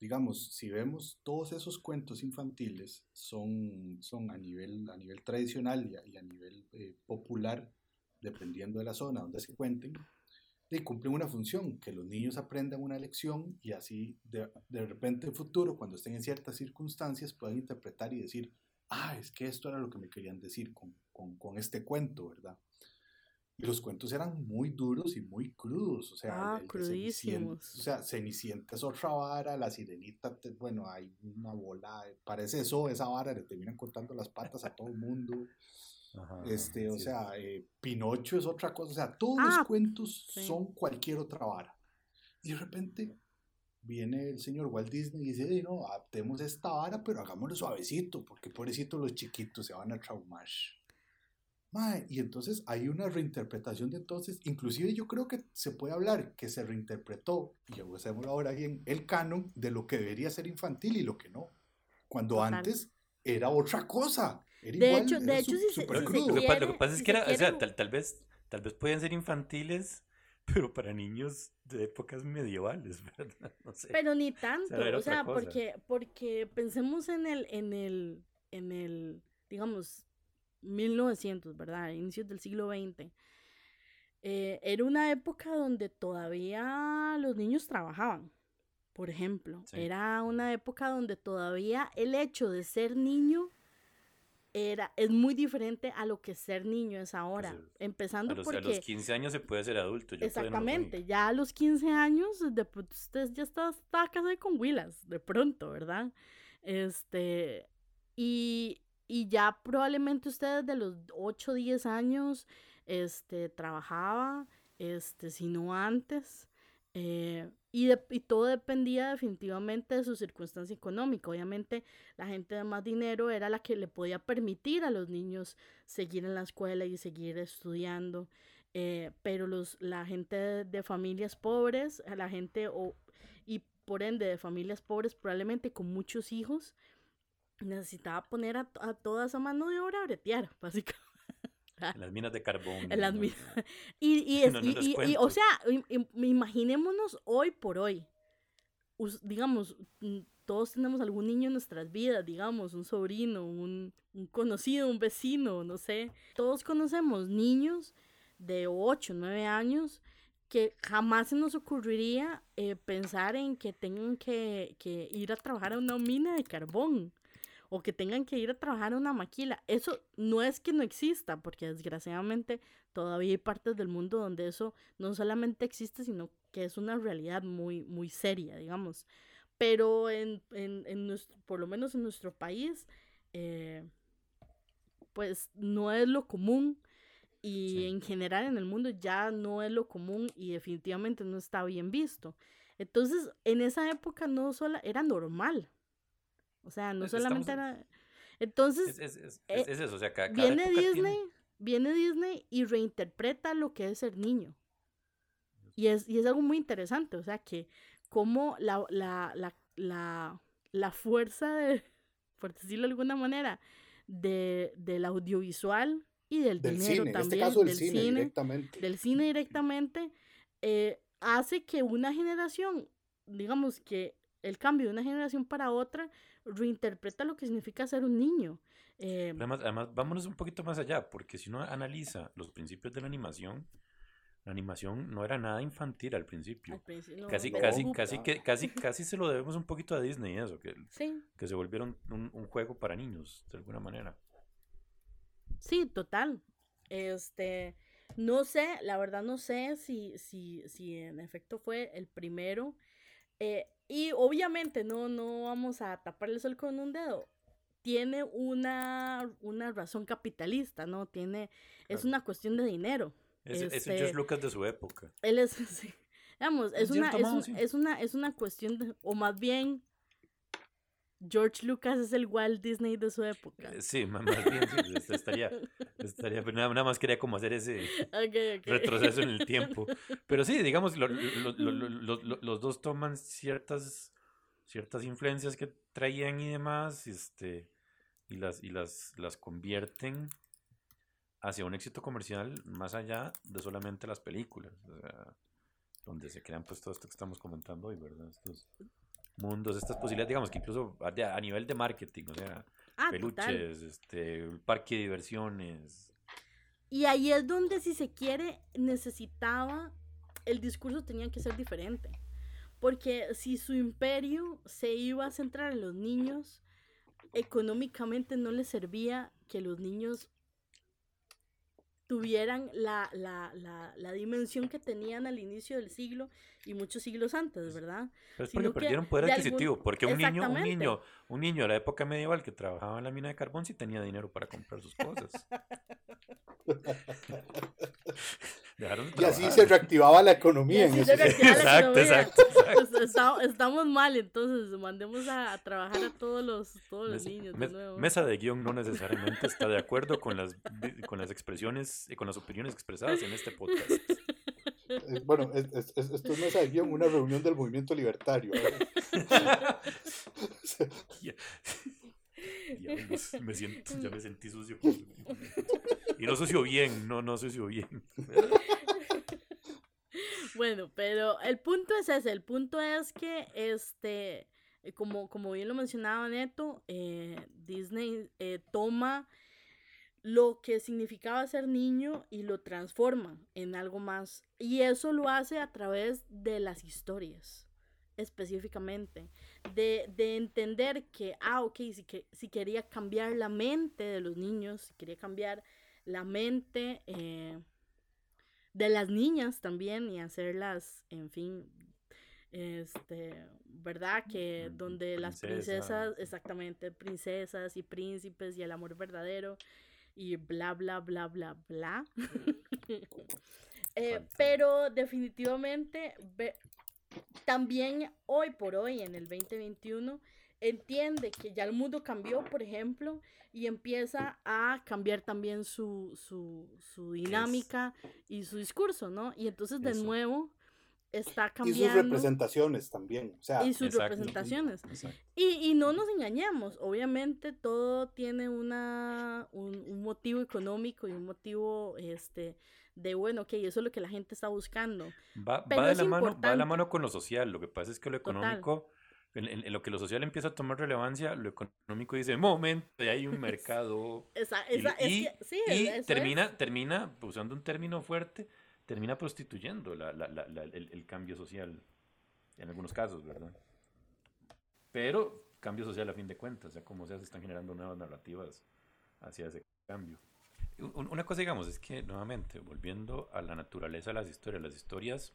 digamos, si vemos todos esos cuentos infantiles son, son a nivel, a nivel tradicional y a, nivel eh, popular, dependiendo de la zona donde se cuenten, y cumplen una función, que los niños aprendan una lección y así de, de repente en el futuro, cuando estén en ciertas circunstancias, puedan interpretar y decir, ah, es que esto era lo que me querían decir con, con, con este cuento, ¿verdad? Y los cuentos eran muy duros y muy crudos, o sea, Ah, el crudísimos. o sea, Cenicienta es otra vara, la sirenita, te- bueno, hay una bola, parece eso, esa vara, le terminan cortando las patas a todo el mundo. Ajá, Este, o sí, sea, eh, Pinocho es otra cosa, o sea, todos Ah, los cuentos sí. son cualquier otra vara. Y de repente viene el señor Walt Disney y dice, "Ey, no, adaptemos esta vara, pero hagámoslo suavecito, porque pobrecito los chiquitos se van a traumar. Mae, y entonces hay una reinterpretación de entonces, inclusive yo creo que se puede hablar que se reinterpretó, y ya hacemos ahora bien, el canon de lo que debería ser infantil y lo que no. Cuando Total. antes era otra cosa. Era De igual, hecho- era de hecho, si se- Lo, si lo- se crudo. lo que, lo pasa es si que se era, o sea, quiere- tal, tal vez, tal vez pueden ser infantiles, pero para niños de épocas medievales, ¿verdad? No sé. Pero ni tanto, o sea, porque, porque pensemos en el, en el, en el, digamos, 1900, ¿verdad? Inicios del siglo XX. Eh, era una época donde todavía los niños trabajaban, por ejemplo. Era una época donde todavía el hecho de ser niño era, es muy diferente a lo que ser niño es ahora. Pues, Empezando a los, porque... A los 15 años se puede ser adulto. Yo exactamente, ya a los 15 años, de, usted ya está, está casado con Willas, de pronto, ¿verdad? Este, y, y ya probablemente usted de los 8 o 10 años este, trabajaba, este, si no antes. Eh, y, y, todo dependía definitivamente de su circunstancia económica. Obviamente la gente de más dinero era la que le podía permitir a los niños seguir en la escuela y seguir estudiando. Eh, pero los, la gente de, familias pobres, la gente o, y por ende de familias pobres probablemente con muchos hijos, necesitaba poner a, a toda esa mano de obra a bretear, básicamente. En las minas de carbón. En las minas. Y, y, y, o sea, imaginémonos hoy por hoy. digamos, mm, todos tenemos algún niño en nuestras vidas, digamos, un sobrino, un, un conocido, un vecino, no sé. Todos conocemos niños de 8, 9 años que jamás se nos ocurriría eh, pensar en que tengan que, que ir a trabajar a una mina de carbón o que tengan que ir a trabajar a una maquila. Eso no es que no exista, porque desgraciadamente todavía hay partes del mundo donde eso no solamente existe, sino que es una realidad muy, muy seria, digamos. Pero en, en, en nuestro, por lo menos en nuestro país, eh, pues no es lo común y en general en el mundo ya no es lo común y definitivamente no está bien visto. Entonces, en esa época no solo era normal o sea, no solamente era... Entonces... Es, es, es, es, eso, o sea, cada, viene Disney, viene Disney y reinterpreta lo que es ser niño. Y es, y es algo muy interesante, o sea, que como la, la, la, la, la fuerza de, por decirlo de alguna manera, de, del audiovisual y del, dinero también, este caso del cine, directamente. del cine directamente, eh, hace que una generación, digamos que el cambio de una generación para otra reinterpreta lo que significa ser un niño. Eh, además, además, vámonos un poquito más allá, porque si uno analiza los principios de la animación, la animación no era nada infantil al principio. casi, casi, casi, que, casi, casi se lo debemos un poquito a Disney eso, que, que se volvieron un, un, juego para niños, de alguna manera. Sí, total. Este, no sé, la verdad no sé si, si, si en efecto fue el primero. Eh, y obviamente no, no vamos a taparle el sol con un dedo. Tiene una, una razón capitalista, ¿no? Tiene, es una cuestión de dinero. Es, es el George este, Lucas de su época. Él es, sí. Digamos, es, una, es, es, una, es una cuestión de, o más bien, George Lucas es el Walt Disney de su época. Eh, sí, más bien, sí, estaría, estaría nada, más quería como hacer ese retroceso en el tiempo. Pero sí, digamos, los dos toman ciertas, ciertas influencias que traían y demás, este, y las, y las, las convierten hacia un éxito comercial más allá de solamente las películas. donde se crean pues todo esto que estamos comentando hoy, ¿verdad? Estos, mundos, estas posibilidades, digamos que incluso a, nivel de marketing, o sea, ah, peluches, este, parque de diversiones. Y ahí es donde, si se quiere, necesitaba, el discurso tenía que ser diferente. Porque si su imperio se iba a centrar en los niños, económicamente no le servía que los niños tuvieran la, la, la, la, dimensión que tenían al inicio del siglo y muchos siglos antes, ¿verdad? Pero es porque perdieron poder adquisitivo, porque un niño, un niño, un niño de la época medieval que trabajaba en la mina de carbón sí tenía dinero para comprar sus cosas. y así se reactivaba la economía. En exacto, exacto, estamos mal, entonces mandemos a, trabajar a todos los, todos los niños. de nuevo. Mesa de guion no necesariamente está de acuerdo con las, con las expresiones y con las opiniones expresadas en este podcast. Eh, bueno, esto es mesa de guion, una reunión del movimiento libertario. me siento, ya me sentí sucio. Y no sucio bien, no, no sucio bien. Bueno, pero el punto es ese, el punto es que este como, como bien lo mencionaba Neto, eh, Disney eh, toma lo que significaba ser niño y lo transforma en algo más. Y eso lo hace a través de las historias, específicamente. De, de entender que, ah, ok, si, que, si quería cambiar la mente de los niños, si quería cambiar la mente eh, de las niñas también y hacerlas, en fin, este, ¿verdad? Que donde las princesas, exactamente, princesas y príncipes y el amor verdadero y bla, bla, bla, bla, bla. Eh, pero definitivamente también hoy por hoy, en el 2021, entiende que ya el mundo cambió, por ejemplo, y empieza a cambiar también su, su, su dinámica y su discurso, ¿no? Y entonces de nuevo está cambiando. Y sus representaciones también. O sea, y sus representaciones. Y, y, no nos engañamos, obviamente todo tiene una, un, un, motivo económico y un motivo este, de, bueno, ok, eso es lo que la gente está buscando. Va, va de, la mano, va de la mano con lo social, lo que pasa es que lo económico... En, en, lo que lo social empieza a tomar relevancia, lo económico dice, momento, hay un mercado. esa, esa, y, es que, sí, y termina, termina, usando un término fuerte, termina prostituyendo la, la, la, el, el, cambio social, en algunos casos, ¿verdad? Pero cambio social a fin de cuentas, ya como sea, se están generando nuevas narrativas hacia ese cambio. Una cosa, digamos, es que, nuevamente, volviendo a la naturaleza de las historias, las historias,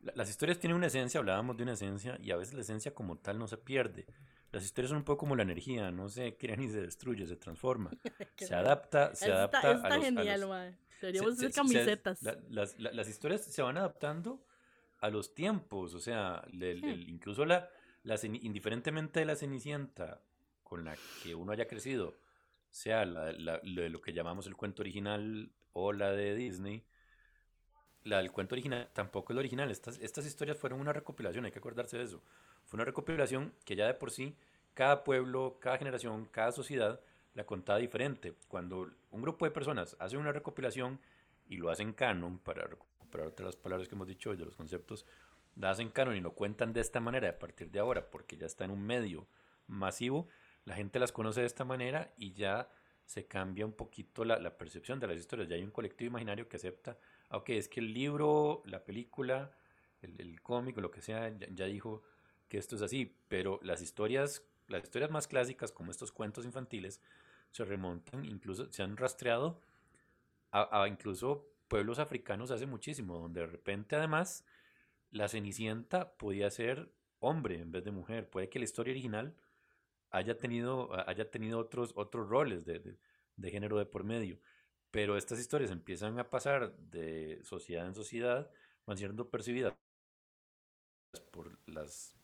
las historias tienen una esencia, hablábamos de una esencia, y a veces la esencia como tal no se pierde. Las historias son un poco como la energía, no se crea ni se destruye, se transforma. se adapta, se adapta está, a los, genial, a los, Deberíamos hacer camisetas. las, las, historias se van adaptando a los tiempos, o sea, incluso la, indiferentemente de la Cenicienta con la que uno haya crecido, sea la, de lo que llamamos el cuento original o la de Disney, la del cuento original tampoco es la original. Estas, estas historias fueron una recopilación, hay que acordarse de eso. Fue una recopilación que ya de por sí, cada pueblo, cada generación, cada sociedad la contaba diferente. Cuando un grupo de personas hace una recopilación y lo hacen canon, para recuperar otras palabras que hemos dicho hoy de los conceptos, la hacen canon y lo cuentan de esta manera a partir de ahora, porque ya está en un medio masivo, la gente las conoce de esta manera y ya se cambia un poquito la, percepción de las historias. Ya hay un colectivo imaginario que acepta, ok, es que el libro, la película, el, el cómic lo que sea, ya, ya dijo que esto es así, pero las historias las historias más clásicas, como estos cuentos infantiles, se remontan, incluso se han rastreado a, incluso pueblos africanos hace muchísimo, donde de repente además la Cenicienta podía ser hombre en vez de mujer. Puede que la historia original haya tenido, haya tenido otros, otros roles de, de género de por medio. Pero estas historias empiezan a pasar de sociedad en sociedad, van siendo percibidas por las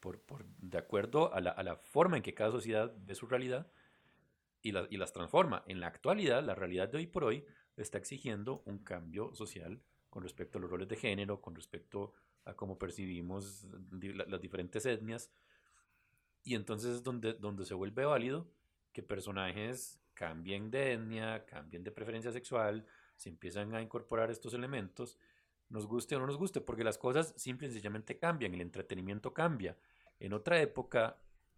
por, por, de acuerdo a la, a la, forma en que cada sociedad ve su realidad y, la, y, las transforma. En la actualidad, la realidad de hoy por hoy está exigiendo un cambio social con respecto a los roles de género, con respecto a cómo percibimos las diferentes etnias. Y entonces es donde, donde se vuelve válido que personajes cambien de etnia, cambien de preferencia sexual, se empiezan a incorporar estos elementos nos guste o no nos guste, porque las cosas simple y sencillamente cambian, el entretenimiento cambia. En otra época,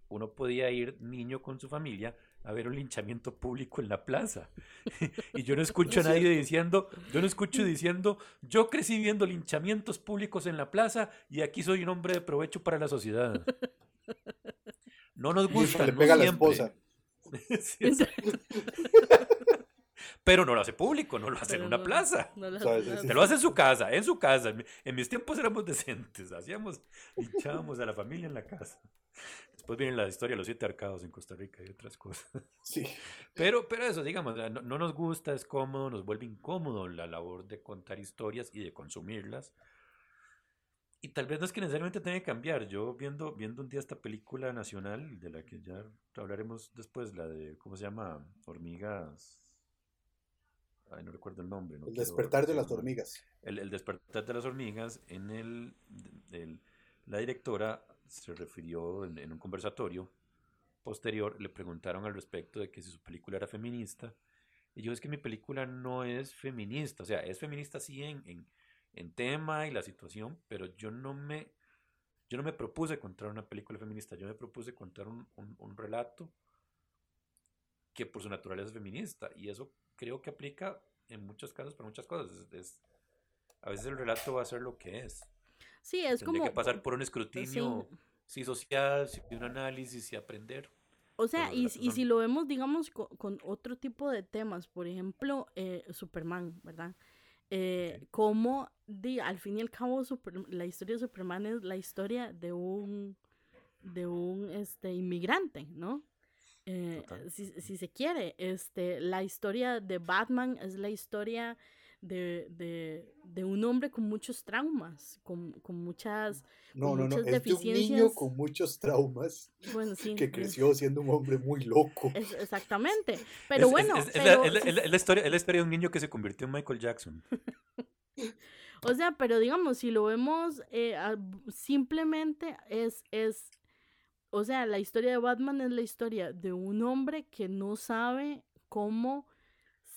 uno podía ir niño con su familia a ver un linchamiento público en la plaza. y yo no escucho a nadie diciendo, yo no escucho diciendo, yo crecí viendo linchamientos públicos en la plaza y aquí soy un hombre de provecho para la sociedad. No nos gusta. Le pega a la esposa. pero no lo hace público, no lo hace en una plaza. Te lo hace en su casa, en su casa. En mis tiempos éramos decentes, hacíamos, hinchábamos a la familia en la casa. Después viene la historia de los siete arcados en Costa Rica y otras cosas. Sí. Pero, pero eso, digamos, no, no nos gusta, es cómodo, nos vuelve incómodo la labor de contar historias y de consumirlas. Y tal vez no es que necesariamente tenga que cambiar. Yo viendo, viendo un día esta película nacional, de la que ya hablaremos después, la de, ¿cómo se llama? Hormigas no recuerdo el nombre. el despertar de las hormigas. El, despertar de las hormigas, en el, la directora se refirió en, un conversatorio posterior, le preguntaron al respecto de que si su película era feminista, y yo es que mi película no es feminista, o sea, es feminista sí en, en, en tema y la situación, pero yo no me yo no me propuse contar una película feminista, yo me propuse contar un, un, relato que por su naturaleza es feminista. Y eso creo que aplica en muchos casos para muchas cosas. Es, a veces el relato va a ser lo que es. Sí, es Tendría como... que pasar por un escrutinio, sí, social, sí, un análisis y aprender. O sea, y, y, si lo vemos, digamos, con, otro tipo de temas, por ejemplo, eh, Superman, ¿verdad? Eh, Como al fin y al cabo la historia de Superman es la historia de un de un este inmigrante, ¿no? Eh, si, si, se quiere, este, la historia de Batman es la historia de, de, de un hombre con muchos traumas, con, con muchas, no, con no, muchas no, deficiencias. Es de un niño con muchos traumas bueno, sí, que creció siendo un hombre muy loco. Es, exactamente, pero bueno. Es, pero, la, la, historia, la historia de un niño que se convirtió en Michael Jackson. o sea, pero digamos, si lo vemos eh, simplemente es, es, o sea, la historia de Batman es la historia de un hombre que no sabe cómo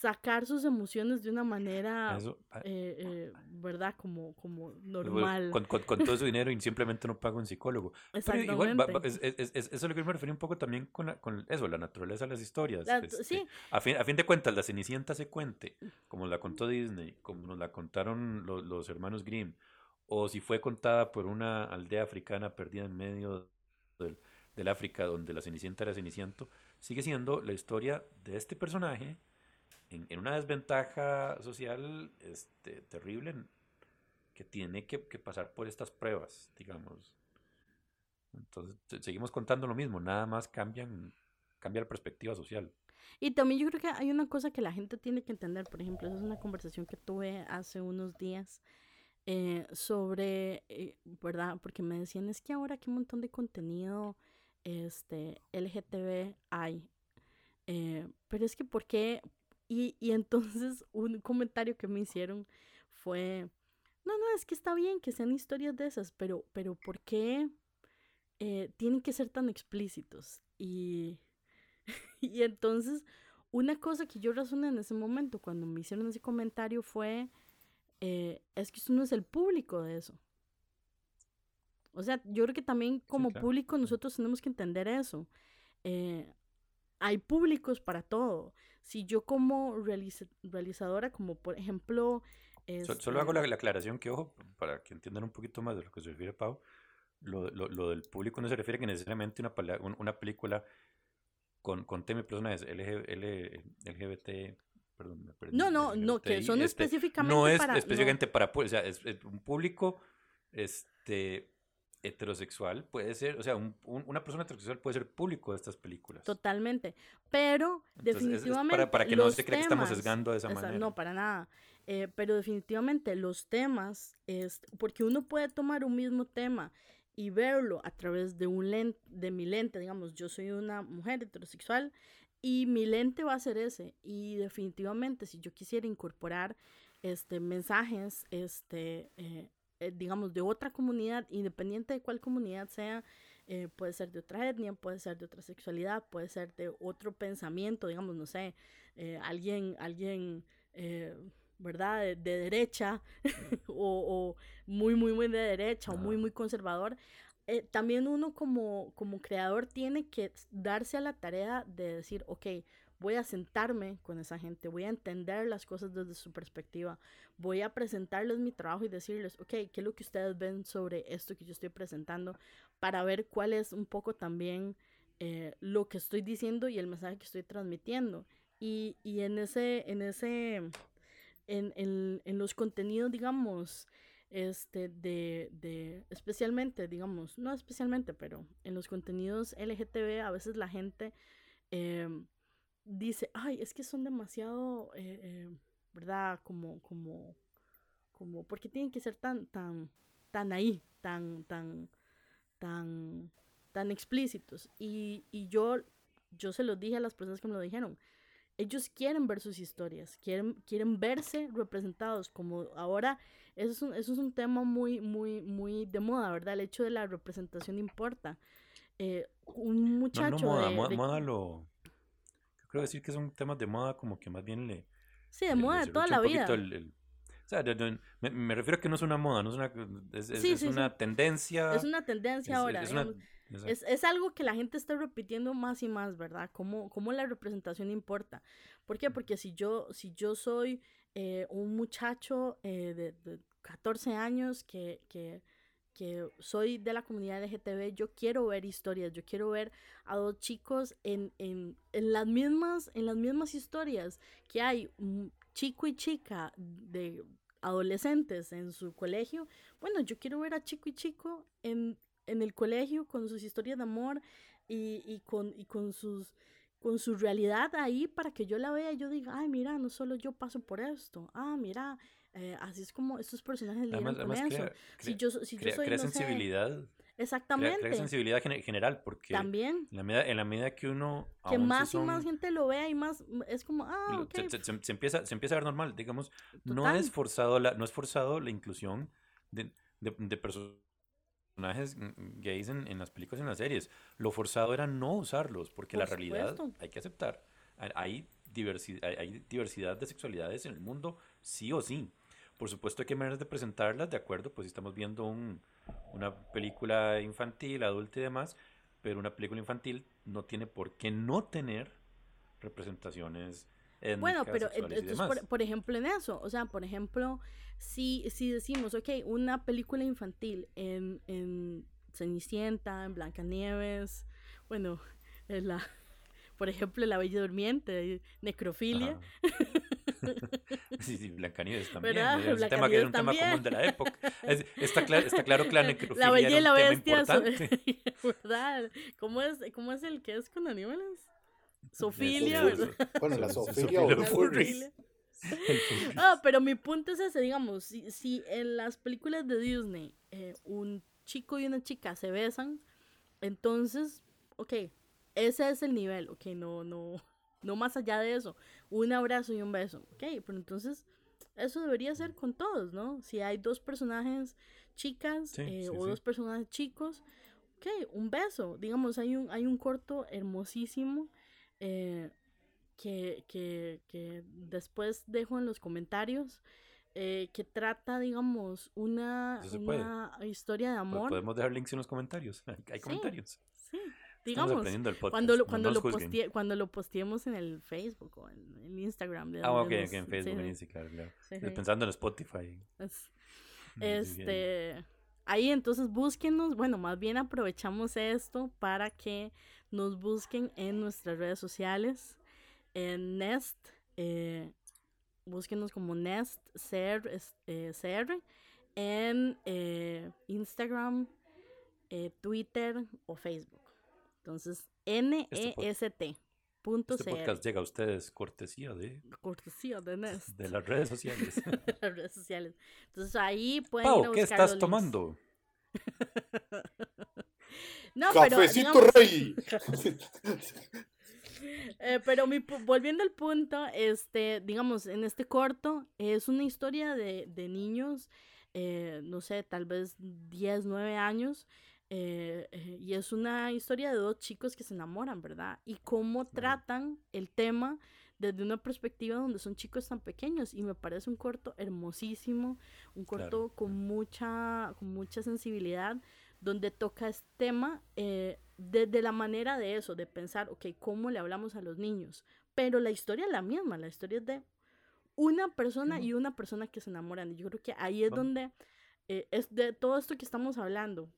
sacar sus emociones de una manera, ah, eh, eh, ¿verdad? Como, como normal. Con, con, con, todo su dinero y simplemente no paga un psicólogo. Pero igual, es, es, es, eso es lo que me refería un poco también con, la, con eso, la naturaleza de las historias. Este, sí. a, fin, a fin de cuentas, la Cenicienta se cuente, como la contó Disney, como nos la contaron los, los hermanos Grimm, o si fue contada por una aldea africana perdida en medio del, del África, donde la Cenicienta era Ceniciento, sigue siendo la historia de este personaje en, una desventaja social este, terrible que tiene que, pasar por estas pruebas, digamos. Entonces, seguimos contando lo mismo, nada más cambian, cambia la perspectiva social. Y también yo creo que hay una cosa que la gente tiene que entender, por ejemplo, esa es una conversación que tuve hace unos días eh, sobre, eh, ¿verdad? Porque me decían, es que ahora que un montón de contenido este, LGTB hay, eh, pero es que ¿por qué, y, y entonces un comentario que me hicieron fue, no, no, es que está bien que sean historias de esas, pero, pero ¿por qué eh, tienen que ser tan explícitos? Y, y entonces una cosa que yo razoné en ese momento cuando me hicieron ese comentario fue, eh, es que eso no es el público de eso. O sea, yo creo que también como público nosotros tenemos que entender eso. Eh, hay públicos para todo. Si yo como realizadora, como por ejemplo... Solo hago este la, aclaración que, ojo, para que entiendan un poquito más de lo que se refiere Pau, lo, lo, lo del público no se refiere que necesariamente una, una película con, con tema y personajes LGBT, perdón, no, no, no, que son este, específicamente no es específicamente para, o sea, es, un público, este, heterosexual puede ser, o sea, una persona heterosexual puede ser público de estas películas. Totalmente, pero definitivamente... para, que no se crea que estamos sesgando de esa manera. No, para nada. Eh, pero definitivamente los temas, es, porque uno puede tomar un mismo tema y verlo a través de un lente, de mi lente, digamos, yo soy una mujer heterosexual y mi lente va a ser ese. Y definitivamente si yo quisiera incorporar este mensajes este eh, eh, digamos, de otra comunidad, independiente de cuál comunidad sea, eh, puede ser de otra etnia, puede ser de otra sexualidad, puede ser de otro pensamiento, digamos, no sé, eh, alguien, alguien, ¿verdad?, de, derecha o, muy, muy, muy de derecha o muy, muy conservador. también uno como, como creador tiene que darse a la tarea de decir, ok, voy a sentarme con esa gente, voy a entender las cosas desde su perspectiva, voy a presentarles mi trabajo y decirles, ok, ¿qué es lo que ustedes ven sobre esto que yo estoy presentando? Para ver cuál es un poco también eh, lo que estoy diciendo y el mensaje que estoy transmitiendo. Y, y en ese, en ese, en, en, en los contenidos, digamos, este, de, de, especialmente, digamos, no especialmente, pero en los contenidos LGTB a veces la gente eh, dice, ay, es que son demasiado, eh, eh, ¿verdad? Como, como, como, porque tienen que ser tan, tan, tan ahí, tan, tan, tan, tan explícitos. Y, y yo, yo se los dije a las personas que me lo dijeron. Ellos quieren ver sus historias, quieren, quieren verse representados, como ahora, eso es, un, eso es un tema muy, muy, muy de moda, ¿verdad? El hecho de la representación importa. Eh, un muchacho no, moda, moda lo decir que son temas de moda como que más bien le... Sí, de moda de toda la vida. O sea, me, me, refiero a que no es una moda, no es una, es, es, una tendencia. Es una tendencia ahora. Es, es, algo que la gente está repitiendo más y más, ¿verdad? Cómo, cómo la representación importa. ¿Por qué? Porque si yo, si yo soy eh, un muchacho eh, de, de, 14 años que, que, que, soy de la comunidad LGTB, yo quiero ver historias, yo quiero ver a dos chicos en, en, en las, mismas, en las mismas historias que hay chico y chica de adolescentes en su colegio, bueno, yo quiero ver a chico y chico en, en el colegio con sus historias de amor y, y, con, y con sus con su realidad ahí para que yo la vea y yo diga, ay, mira, no solo yo paso por esto, ah, mira, eh, así es como estos personajes lidian con eso. si yo, si yo soy, crea sensibilidad. Exactamente. Crea, sensibilidad general, porque También. En la medida, en la medida que uno... Que más y más gente lo vea y más, es como, ah, ok. Se, se, empieza, se empieza a ver normal, digamos, no es, forzado la, no es forzado la inclusión de, de, de personas personajes gays en, en, las películas y en las series. Lo forzado era no usarlos, porque la realidad hay que aceptar. Hay diversidad, hay diversidad de sexualidades en el mundo, sí o sí. Por supuesto hay que maneras de presentarlas, de acuerdo, pues si estamos viendo un, una película infantil, adulta y demás, pero una película infantil no tiene por qué no tener representaciones bueno, pero entonces, por, por, ejemplo, en eso, o sea, por ejemplo, si, si decimos, ok, una película infantil en, en Cenicienta, en Blancanieves, bueno, en la, por ejemplo, La Bella Durmiente, Necrofilia. Sí, sí, Blancanieves también. Es un tema que era un tema común de la época. está, claro, está claro que la necrofilia la bella y la bestia, ¿verdad? ¿Cómo es, ¿Cómo es el que es con animales? Sofilia, ¿verdad? Bueno, la Sofilia o la Ah, pero mi punto es ese, digamos, si, si en las películas de Disney eh, un chico y una chica se besan, entonces, ok, ese es el nivel, ok, no, no, no más allá de eso, un abrazo y un beso, ok, pero entonces eso debería ser con todos, ¿no? Si hay dos personajes chicas eh, o dos personajes chicos, ok, un beso, digamos, hay un, hay un corto hermosísimo eh, que, que, que, después dejo en los comentarios, eh, que trata, digamos, una, una historia de amor. Podemos dejar links en los comentarios, hay comentarios. Sí, digamos, cuando, lo, cuando, lo cuando lo posteemos en el Facebook o en el Instagram. De ah, ok, en Facebook, en Instagram, claro. Pensando en Spotify. este... Ahí entonces búsquenos, bueno, más bien aprovechamos esto para que nos busquen en nuestras redes sociales, en Nest, eh, búsquenos como Nest CR, eh, en eh, Instagram, Twitter o Facebook. Entonces, N-E-S-T. Punto este podcast llega a ustedes cortesía de... Cortesía de Nest. De las redes sociales. de las redes sociales. Entonces ahí pueden Pau, ¿qué estás tomando? no, Cafecito pero, rey. Eh, pero mi, volviendo al punto, este, digamos, en este corto es una historia de, de niños, eh, no sé, tal vez 10, 9 años, eh, eh, y es una historia de dos chicos que se enamoran, ¿verdad? Y cómo tratan el tema desde una perspectiva donde son chicos tan pequeños. Y me parece un corto hermosísimo, un corto con, mucha, con mucha sensibilidad, donde toca este tema eh, desde la manera de eso, de pensar, ok, ¿cómo le hablamos a los niños? Pero la historia es la misma, la historia es de una persona y una persona que se enamoran. Y yo creo que ahí es donde es de todo esto que estamos hablando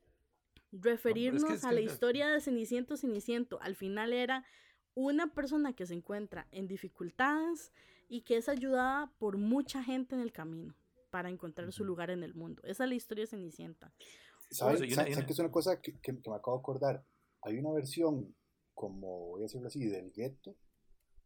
referirnos a la historia de Ceniciento Ceniciento. Al final era una persona que se encuentra en dificultades y que es ayudada por mucha gente en el camino para encontrar su lugar en el mundo. Esa es la historia de Cenicienta. ¿Sabes que es una cosa que, que, me acabo de acordar? Hay una versión, como voy a decirlo así, del gueto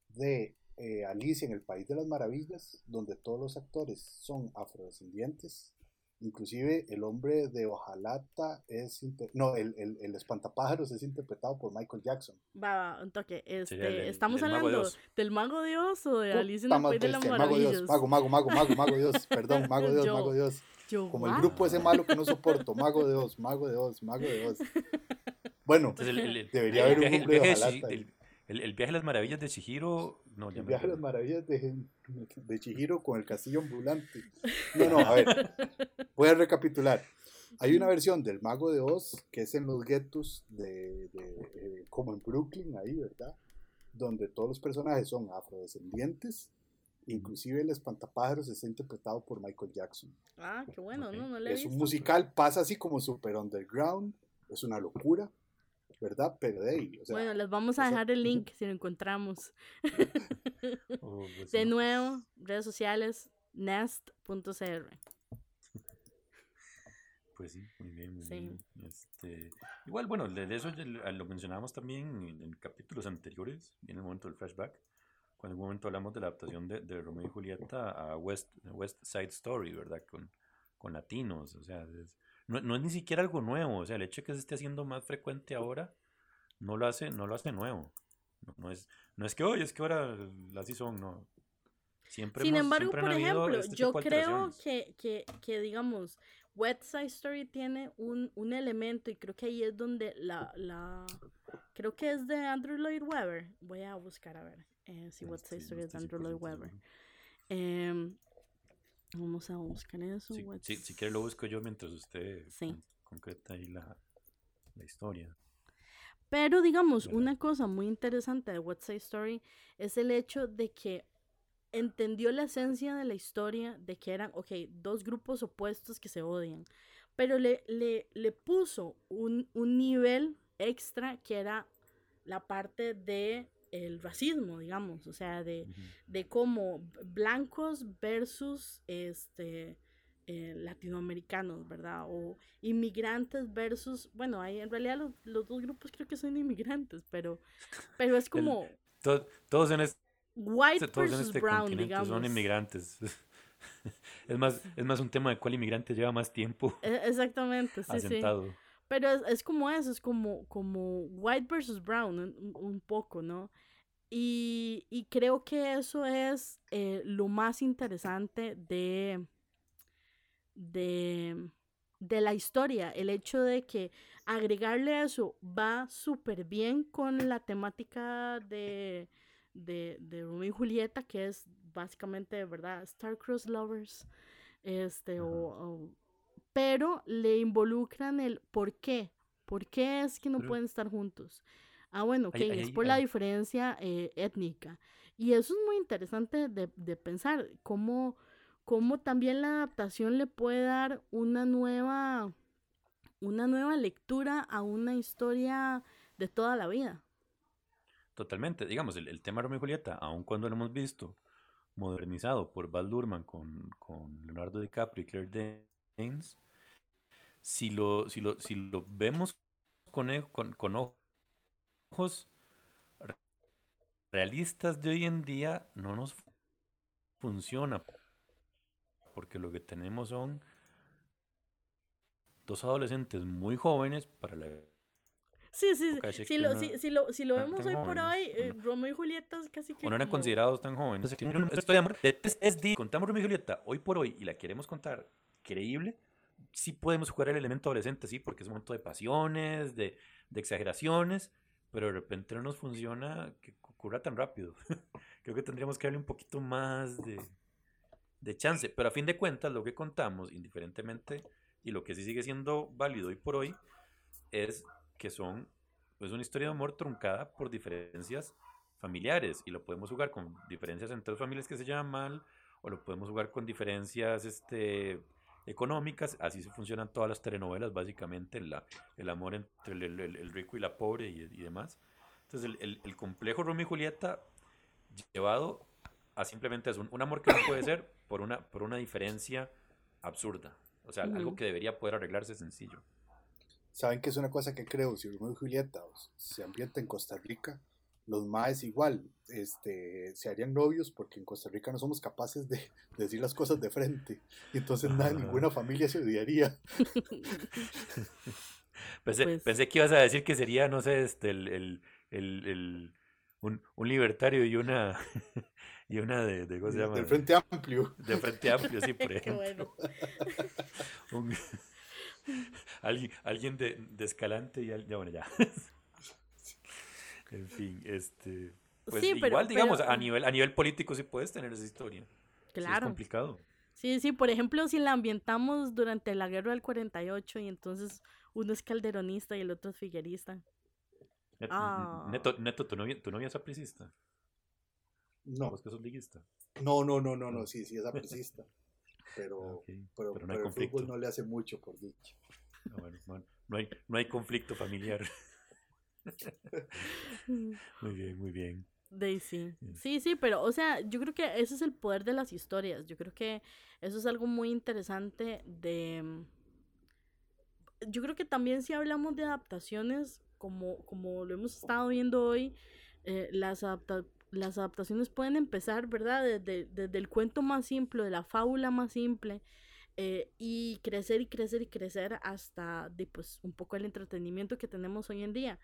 de eh, Alicia en el País de las Maravillas, donde todos los actores son afrodescendientes Inclusive el hombre de Ojalata es... No, el, el, el, espantapájaros es interpretado por Michael Jackson. Va, un toque. Este, estamos hablando del Mago Dios o de Alicia en el País de las Maravillas. Mago, mago, mago, mago, mago Dios. Perdón, Mago Dios, Mago Dios. Como el grupo ese malo que no soporto. Mago de Dios, Mago de Dios, Mago de Dios. Bueno, debería haber un hombre de Ojalata. El, viaje a las maravillas de Chihiro. No, el viaje a las maravillas de, de Chihiro con el castillo ambulante. No, no, a ver. Voy a recapitular. Hay una versión del Mago de Oz que es en los guetos de, eh, como en Brooklyn, ahí, ¿verdad? Donde todos los personajes son afrodescendientes. Inclusive el espantapájaros está interpretado por Michael Jackson. Ah, qué bueno, no, no le Es un musical, pasa así como super underground, es una locura, ¿verdad? Pero de ahí, Bueno, les vamos a dejar el link si lo encontramos. Oh, pues de nuevo, redes sociales, nest.cr. Pues sí, muy bien, muy bien. Este, igual, bueno, de eso lo mencionábamos también en, capítulos anteriores, en el momento del flashback, cuando en un momento hablamos de la adaptación de, de Romeo y Julieta a West, West Side Story, ¿verdad? Con, con latinos, o sea, no, no, es ni siquiera algo nuevo, o sea, el hecho de que se esté haciendo más frecuente ahora no lo hace, no lo hace nuevo. No, es, no es que hoy, es que ahora así son, no. Siempre Sin embargo, por ejemplo, este yo creo que, que, que, digamos, West Side Story tiene un, un, elemento y creo que ahí es donde la, la... Creo que es de Andrew Lloyd Webber. Voy a buscar a ver eh, si West Side Story es de Andrew Lloyd Webber. Em, vamos a buscar eso. Si, si, quiere lo busco yo mientras usted concreta ahí la, la historia. Pero digamos, una cosa muy interesante de West Side Story es el hecho de que entendió la esencia de la historia de que eran, ok, dos grupos opuestos que se odian, pero le, le, le puso un, un, nivel extra que era la parte de el racismo, digamos, o sea, de, de cómo blancos versus este eh, latinoamericanos, ¿verdad? O inmigrantes versus, bueno, hay en realidad los, los, dos grupos creo que son inmigrantes, pero, pero es como... todos en este White versus este brown, digamos. Son inmigrantes. es más, es más un tema de cuál inmigrante lleva más tiempo. E, exactamente, sí, sí. Pero es, es, como eso, es como, como white versus brown, un, poco, ¿no? Y, y, creo que eso es eh, lo más interesante de, de, de la historia, el hecho de que agregarle eso va súper bien con la temática de, de, de Romeo y Julieta, que es básicamente, ¿verdad? Star-Crossed Lovers. Este, o, pero le involucran el por qué. ¿Por qué es que no pueden estar juntos? Ah, bueno, ok, es por la diferencia eh, étnica. Y eso es muy interesante de, de pensar, cómo, cómo también la adaptación le puede dar una nueva, una nueva lectura a una historia de toda la vida. Totalmente, digamos, el, el tema Romeo y Julieta, aun cuando lo hemos visto modernizado por Val Durman con, con Leonardo DiCaprio y Claire Si lo, si lo, si lo vemos con, e, con, con ojos realistas de hoy en día, no nos funciona. Porque lo que tenemos son dos adolescentes muy jóvenes para la Sí, sí, sí. Si lo, si, si, lo, si lo vemos hoy por hoy, eh, Romeo y Julieta es casi que. no eran considerados tan jóvenes. Estoy amor. Es, es, contamos Romeo y Julieta hoy por hoy y la queremos contar creíble. Sí podemos jugar el elemento adolescente, sí, porque es un momento de pasiones, de, exageraciones, pero de repente no nos funciona que ocurra tan rápido. Creo que tendríamos que darle un poquito más de, chance. Pero a fin de cuentas, lo que contamos, indiferentemente, y lo que sí sigue siendo válido hoy por hoy, es que son pues una historia de amor truncada por diferencias familiares y lo podemos jugar con diferencias entre familias que se llaman mal o lo podemos jugar con diferencias este económicas, así se funcionan todas las telenovelas, básicamente la, el amor entre el, rico y la pobre y, demás. Entonces el, el, complejo Romeo y Julieta llevado a simplemente es un, amor que no puede ser por una, por una diferencia absurda, o sea, algo que debería poder arreglarse sencillo. ¿Saben que es una cosa que creo? Si Romeo y Julieta se ambienta en Costa Rica, los maes igual este, se harían novios porque en Costa Rica no somos capaces de, decir las cosas de frente. Y entonces nada, ninguna familia se odiaría. pensé, pues pensé, que ibas a decir que sería, no sé, este, el, el, el, un, un, libertario y una y una de, de ¿cómo se llama? Del Frente Amplio. De Frente Amplio, sí, por ejemplo. un, alguien, alguien de, de, Escalante y ya, bueno, ya. En fin, este. Pues Sí, pero- igual, digamos, pero- a, nivel, a nivel político sí puedes tener esa historia. Sí es Claro. complicado. Sí, sí, por ejemplo, si la ambientamos durante la guerra del 48 y entonces uno es calderonista y el otro es figuerista. Net- Ah. Neto, neto ¿tu, novia, ¿tu novia es apricista? No, ¿Vos que sos liguista? no, no, no, no, no, sí, sí es apricista. Pero, Ah, ok. pero, Pero no hay pero el conflicto. fútbol no le hace mucho, por dicho. Ah, bueno, bueno, no, hay, no hay conflicto familiar. Muy bien, muy bien. Daisy. Sí. Sí, sí, pero, o sea, yo creo que ese es el poder de las historias. Yo creo que eso es algo muy interesante de... mm, Yo creo que también si hablamos de adaptaciones, como, como lo hemos estado viendo hoy, eh, las, adapta- las adaptaciones pueden empezar, ¿verdad? Desde, desde el cuento más simple, de la fábula más simple, eh, y crecer y crecer y crecer hasta de, pues, un poco el entretenimiento que tenemos hoy en día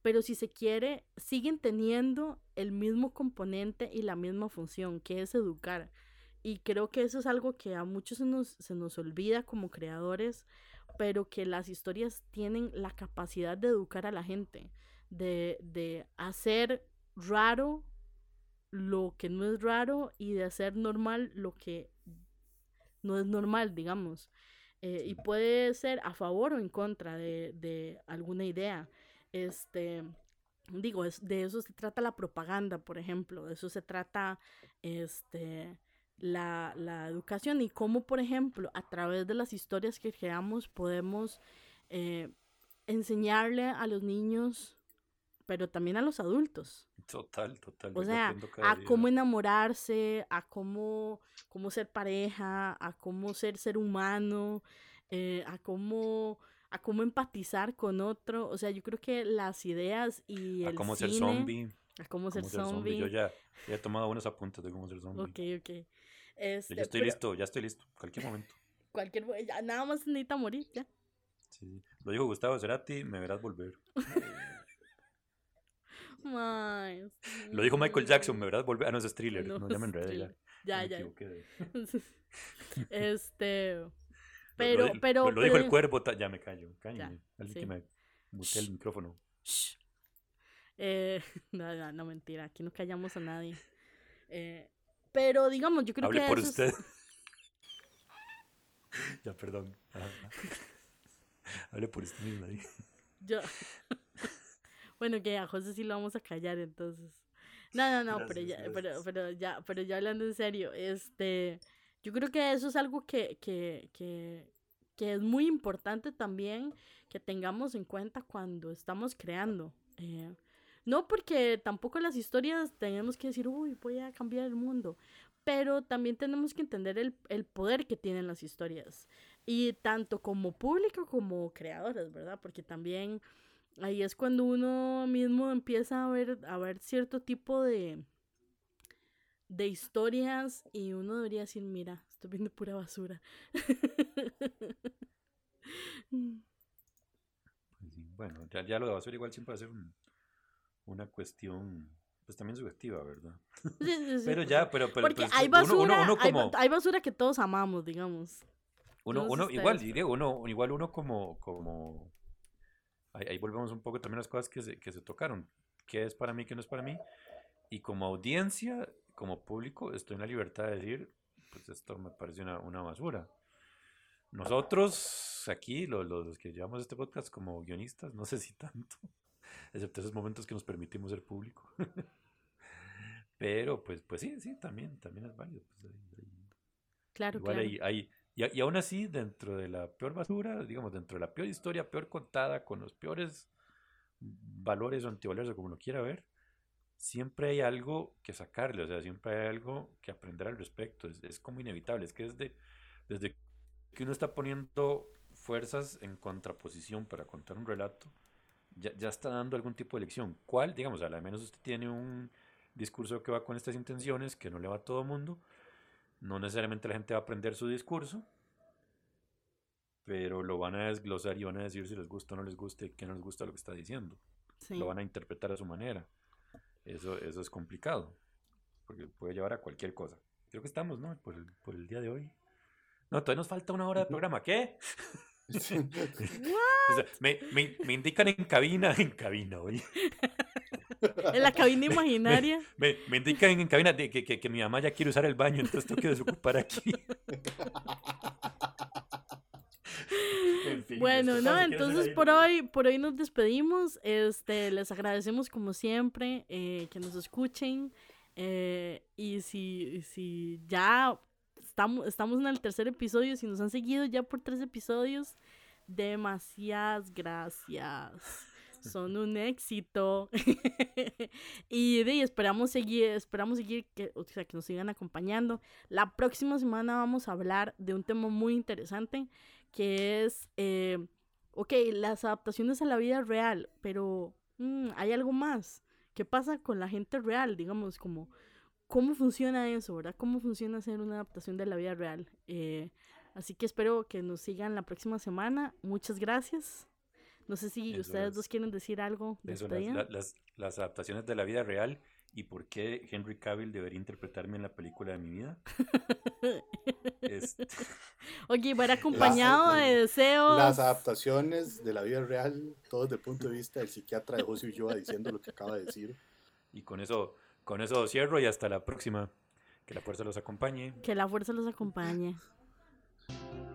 pero si se quiere, siguen teniendo el mismo componente y la misma función, que es educar. Y creo que eso es algo que a muchos se nos, se nos olvida como creadores, pero que las historias tienen la capacidad de educar a la gente, de, de hacer raro lo que no es raro y de hacer normal lo que no es normal, digamos. Eh, y puede ser a favor o en contra de, de alguna idea. Este, digo, es, de eso se trata la propaganda, por ejemplo, de eso se trata este, la, la educación y cómo, por ejemplo, a través de las historias que creamos podemos eh, enseñarle a los niños, pero también a los adultos. Total, total. O sea, a día. cómo enamorarse, a cómo, cómo ser pareja, a cómo ser ser humano, eh, a cómo a cómo empatizar con otro. O sea, yo creo que las ideas y a el cómo ser cine, zombie. a cómo ser cómo ser zombie. Yo ya, ya he tomado buenos apuntes de cómo ser zombie. Ok, ok. Yo Este, ya estoy pero listo, ya estoy listo. Cualquier momento. Cualquier, ya nada más necesita morir, ya. Sí. Lo dijo Gustavo Cerati, me verás volver. Lo dijo Michael Jackson, me verás volver. Ah, no, es thriller. No, No, ya me enredé ya. Ya, me Este. Pero, di- pero. Lo, dijo el pero- cuervo, ya me callo. Cállame. Alguien sí. que me mute el micrófono. Eh, no, no, no, mentira. Aquí no callamos a nadie. Eh, pero digamos, yo creo Hable que. por es- usted. ya, perdón. Ajá. Hable por usted misma. Yo. bueno, que a José sí lo vamos a callar entonces. No, no, no, pero Gracias, ya, pero, pero ya, pero ya hablando en serio, este, yo creo que eso es algo que, que, que, que es muy importante también que tengamos en cuenta cuando estamos creando. eh, no porque tampoco las historias tenemos que decir, uy, voy a cambiar el mundo, pero también tenemos que entender el, el poder que tienen las historias. Y tanto como público como creadores, ¿verdad? Porque también ahí es cuando uno mismo empieza a ver, a ver cierto tipo de, de historias y uno debería decir, mira, estoy viendo pura basura. Pues sí, Bueno, ya, ya lo de basura igual siempre va a ser un- una cuestión, pues también subjetiva, ¿verdad? Sí, sí, sí, Pero ya, pero, pero Porque pues, hay uno- basura, uno, uno hay, como, ba- hay basura que todos amamos, digamos. uno, uno igual, digo, uno, igual uno como, como, ahí, ahí volvemos un poco también a las cosas que se, que se tocaron, qué es para mí, qué no es para mí, y como audiencia, como público, estoy en la libertad de decir, pues esto me parece una, una basura. Nosotros aquí, lo- lo- los que llevamos este podcast como guionistas, no sé si tanto, excepto esos momentos que nos permitimos ser público. Pero pues, pues sí, sí, también, también es válido. pues, ahí- ahí- Claro, igual claro. hay, hay- y, y aún así, dentro de la peor basura, digamos, dentro de la peor historia, peor contada, con los peores valores o antivalores o como lo quiera ver, siempre hay algo que sacarle, o sea, siempre hay algo que aprender al respecto. Es, es como inevitable, es que desde, desde que uno está poniendo fuerzas en contraposición para contar un relato, ya, ya está dando algún tipo de lección. ¿Cuál? Digamos, al menos usted tiene un discurso que va con estas intenciones, que no le va a todo mundo. No necesariamente la gente va a aprender su discurso, pero lo van a desglosar y van a decir si les gusta o no les gusta y qué no les gusta lo que está diciendo. Sí. Lo van a interpretar a su manera. Eso, eso es complicado, porque puede llevar a cualquier cosa. Creo que estamos, ¿no? Por el, por el día de hoy. No, todavía nos falta una hora de programa. ¿Qué? O sea, me, me- me indican en cabina, en cabina, oye. en la cabina imaginaria. Me, me indican en cabina de que, que, que mi mamá ya quiere usar el baño, entonces tengo que desocupar aquí. Bueno, no, entonces por hoy, por hoy nos despedimos. Este, les agradecemos como siempre eh, que nos escuchen. eh, y si, si ya estamos, estamos en el tercer episodio, si nos han seguido ya por tres episodios, demasiadas gracias. Son un éxito. y de, esperamos seguir, esperamos seguir que, o sea, que nos sigan acompañando. La próxima semana vamos a hablar de un tema muy interesante que es, eh, ok, las adaptaciones a la vida real, pero mm, hay algo más. ¿Qué pasa con la gente real? Digamos, como, ¿cómo funciona eso, verdad? ¿Cómo funciona hacer una adaptación de la vida real? Eh, así que espero que nos sigan la próxima semana. Muchas gracias. No sé si Eso ustedes es. dos quieren decir algo. de Eso, las, despedida. la- las, las adaptaciones de la vida real y por qué Henry Cavill debería interpretarme en la película de mi vida. Este, Oye, va a ir acompañado de deseos. Las adaptaciones de la vida real, todo desde el punto de vista del psiquiatra de José Ulloa diciendo lo que acaba de decir. y con eso, con eso cierro y hasta la próxima. Que la fuerza los acompañe. Que la fuerza los acompañe.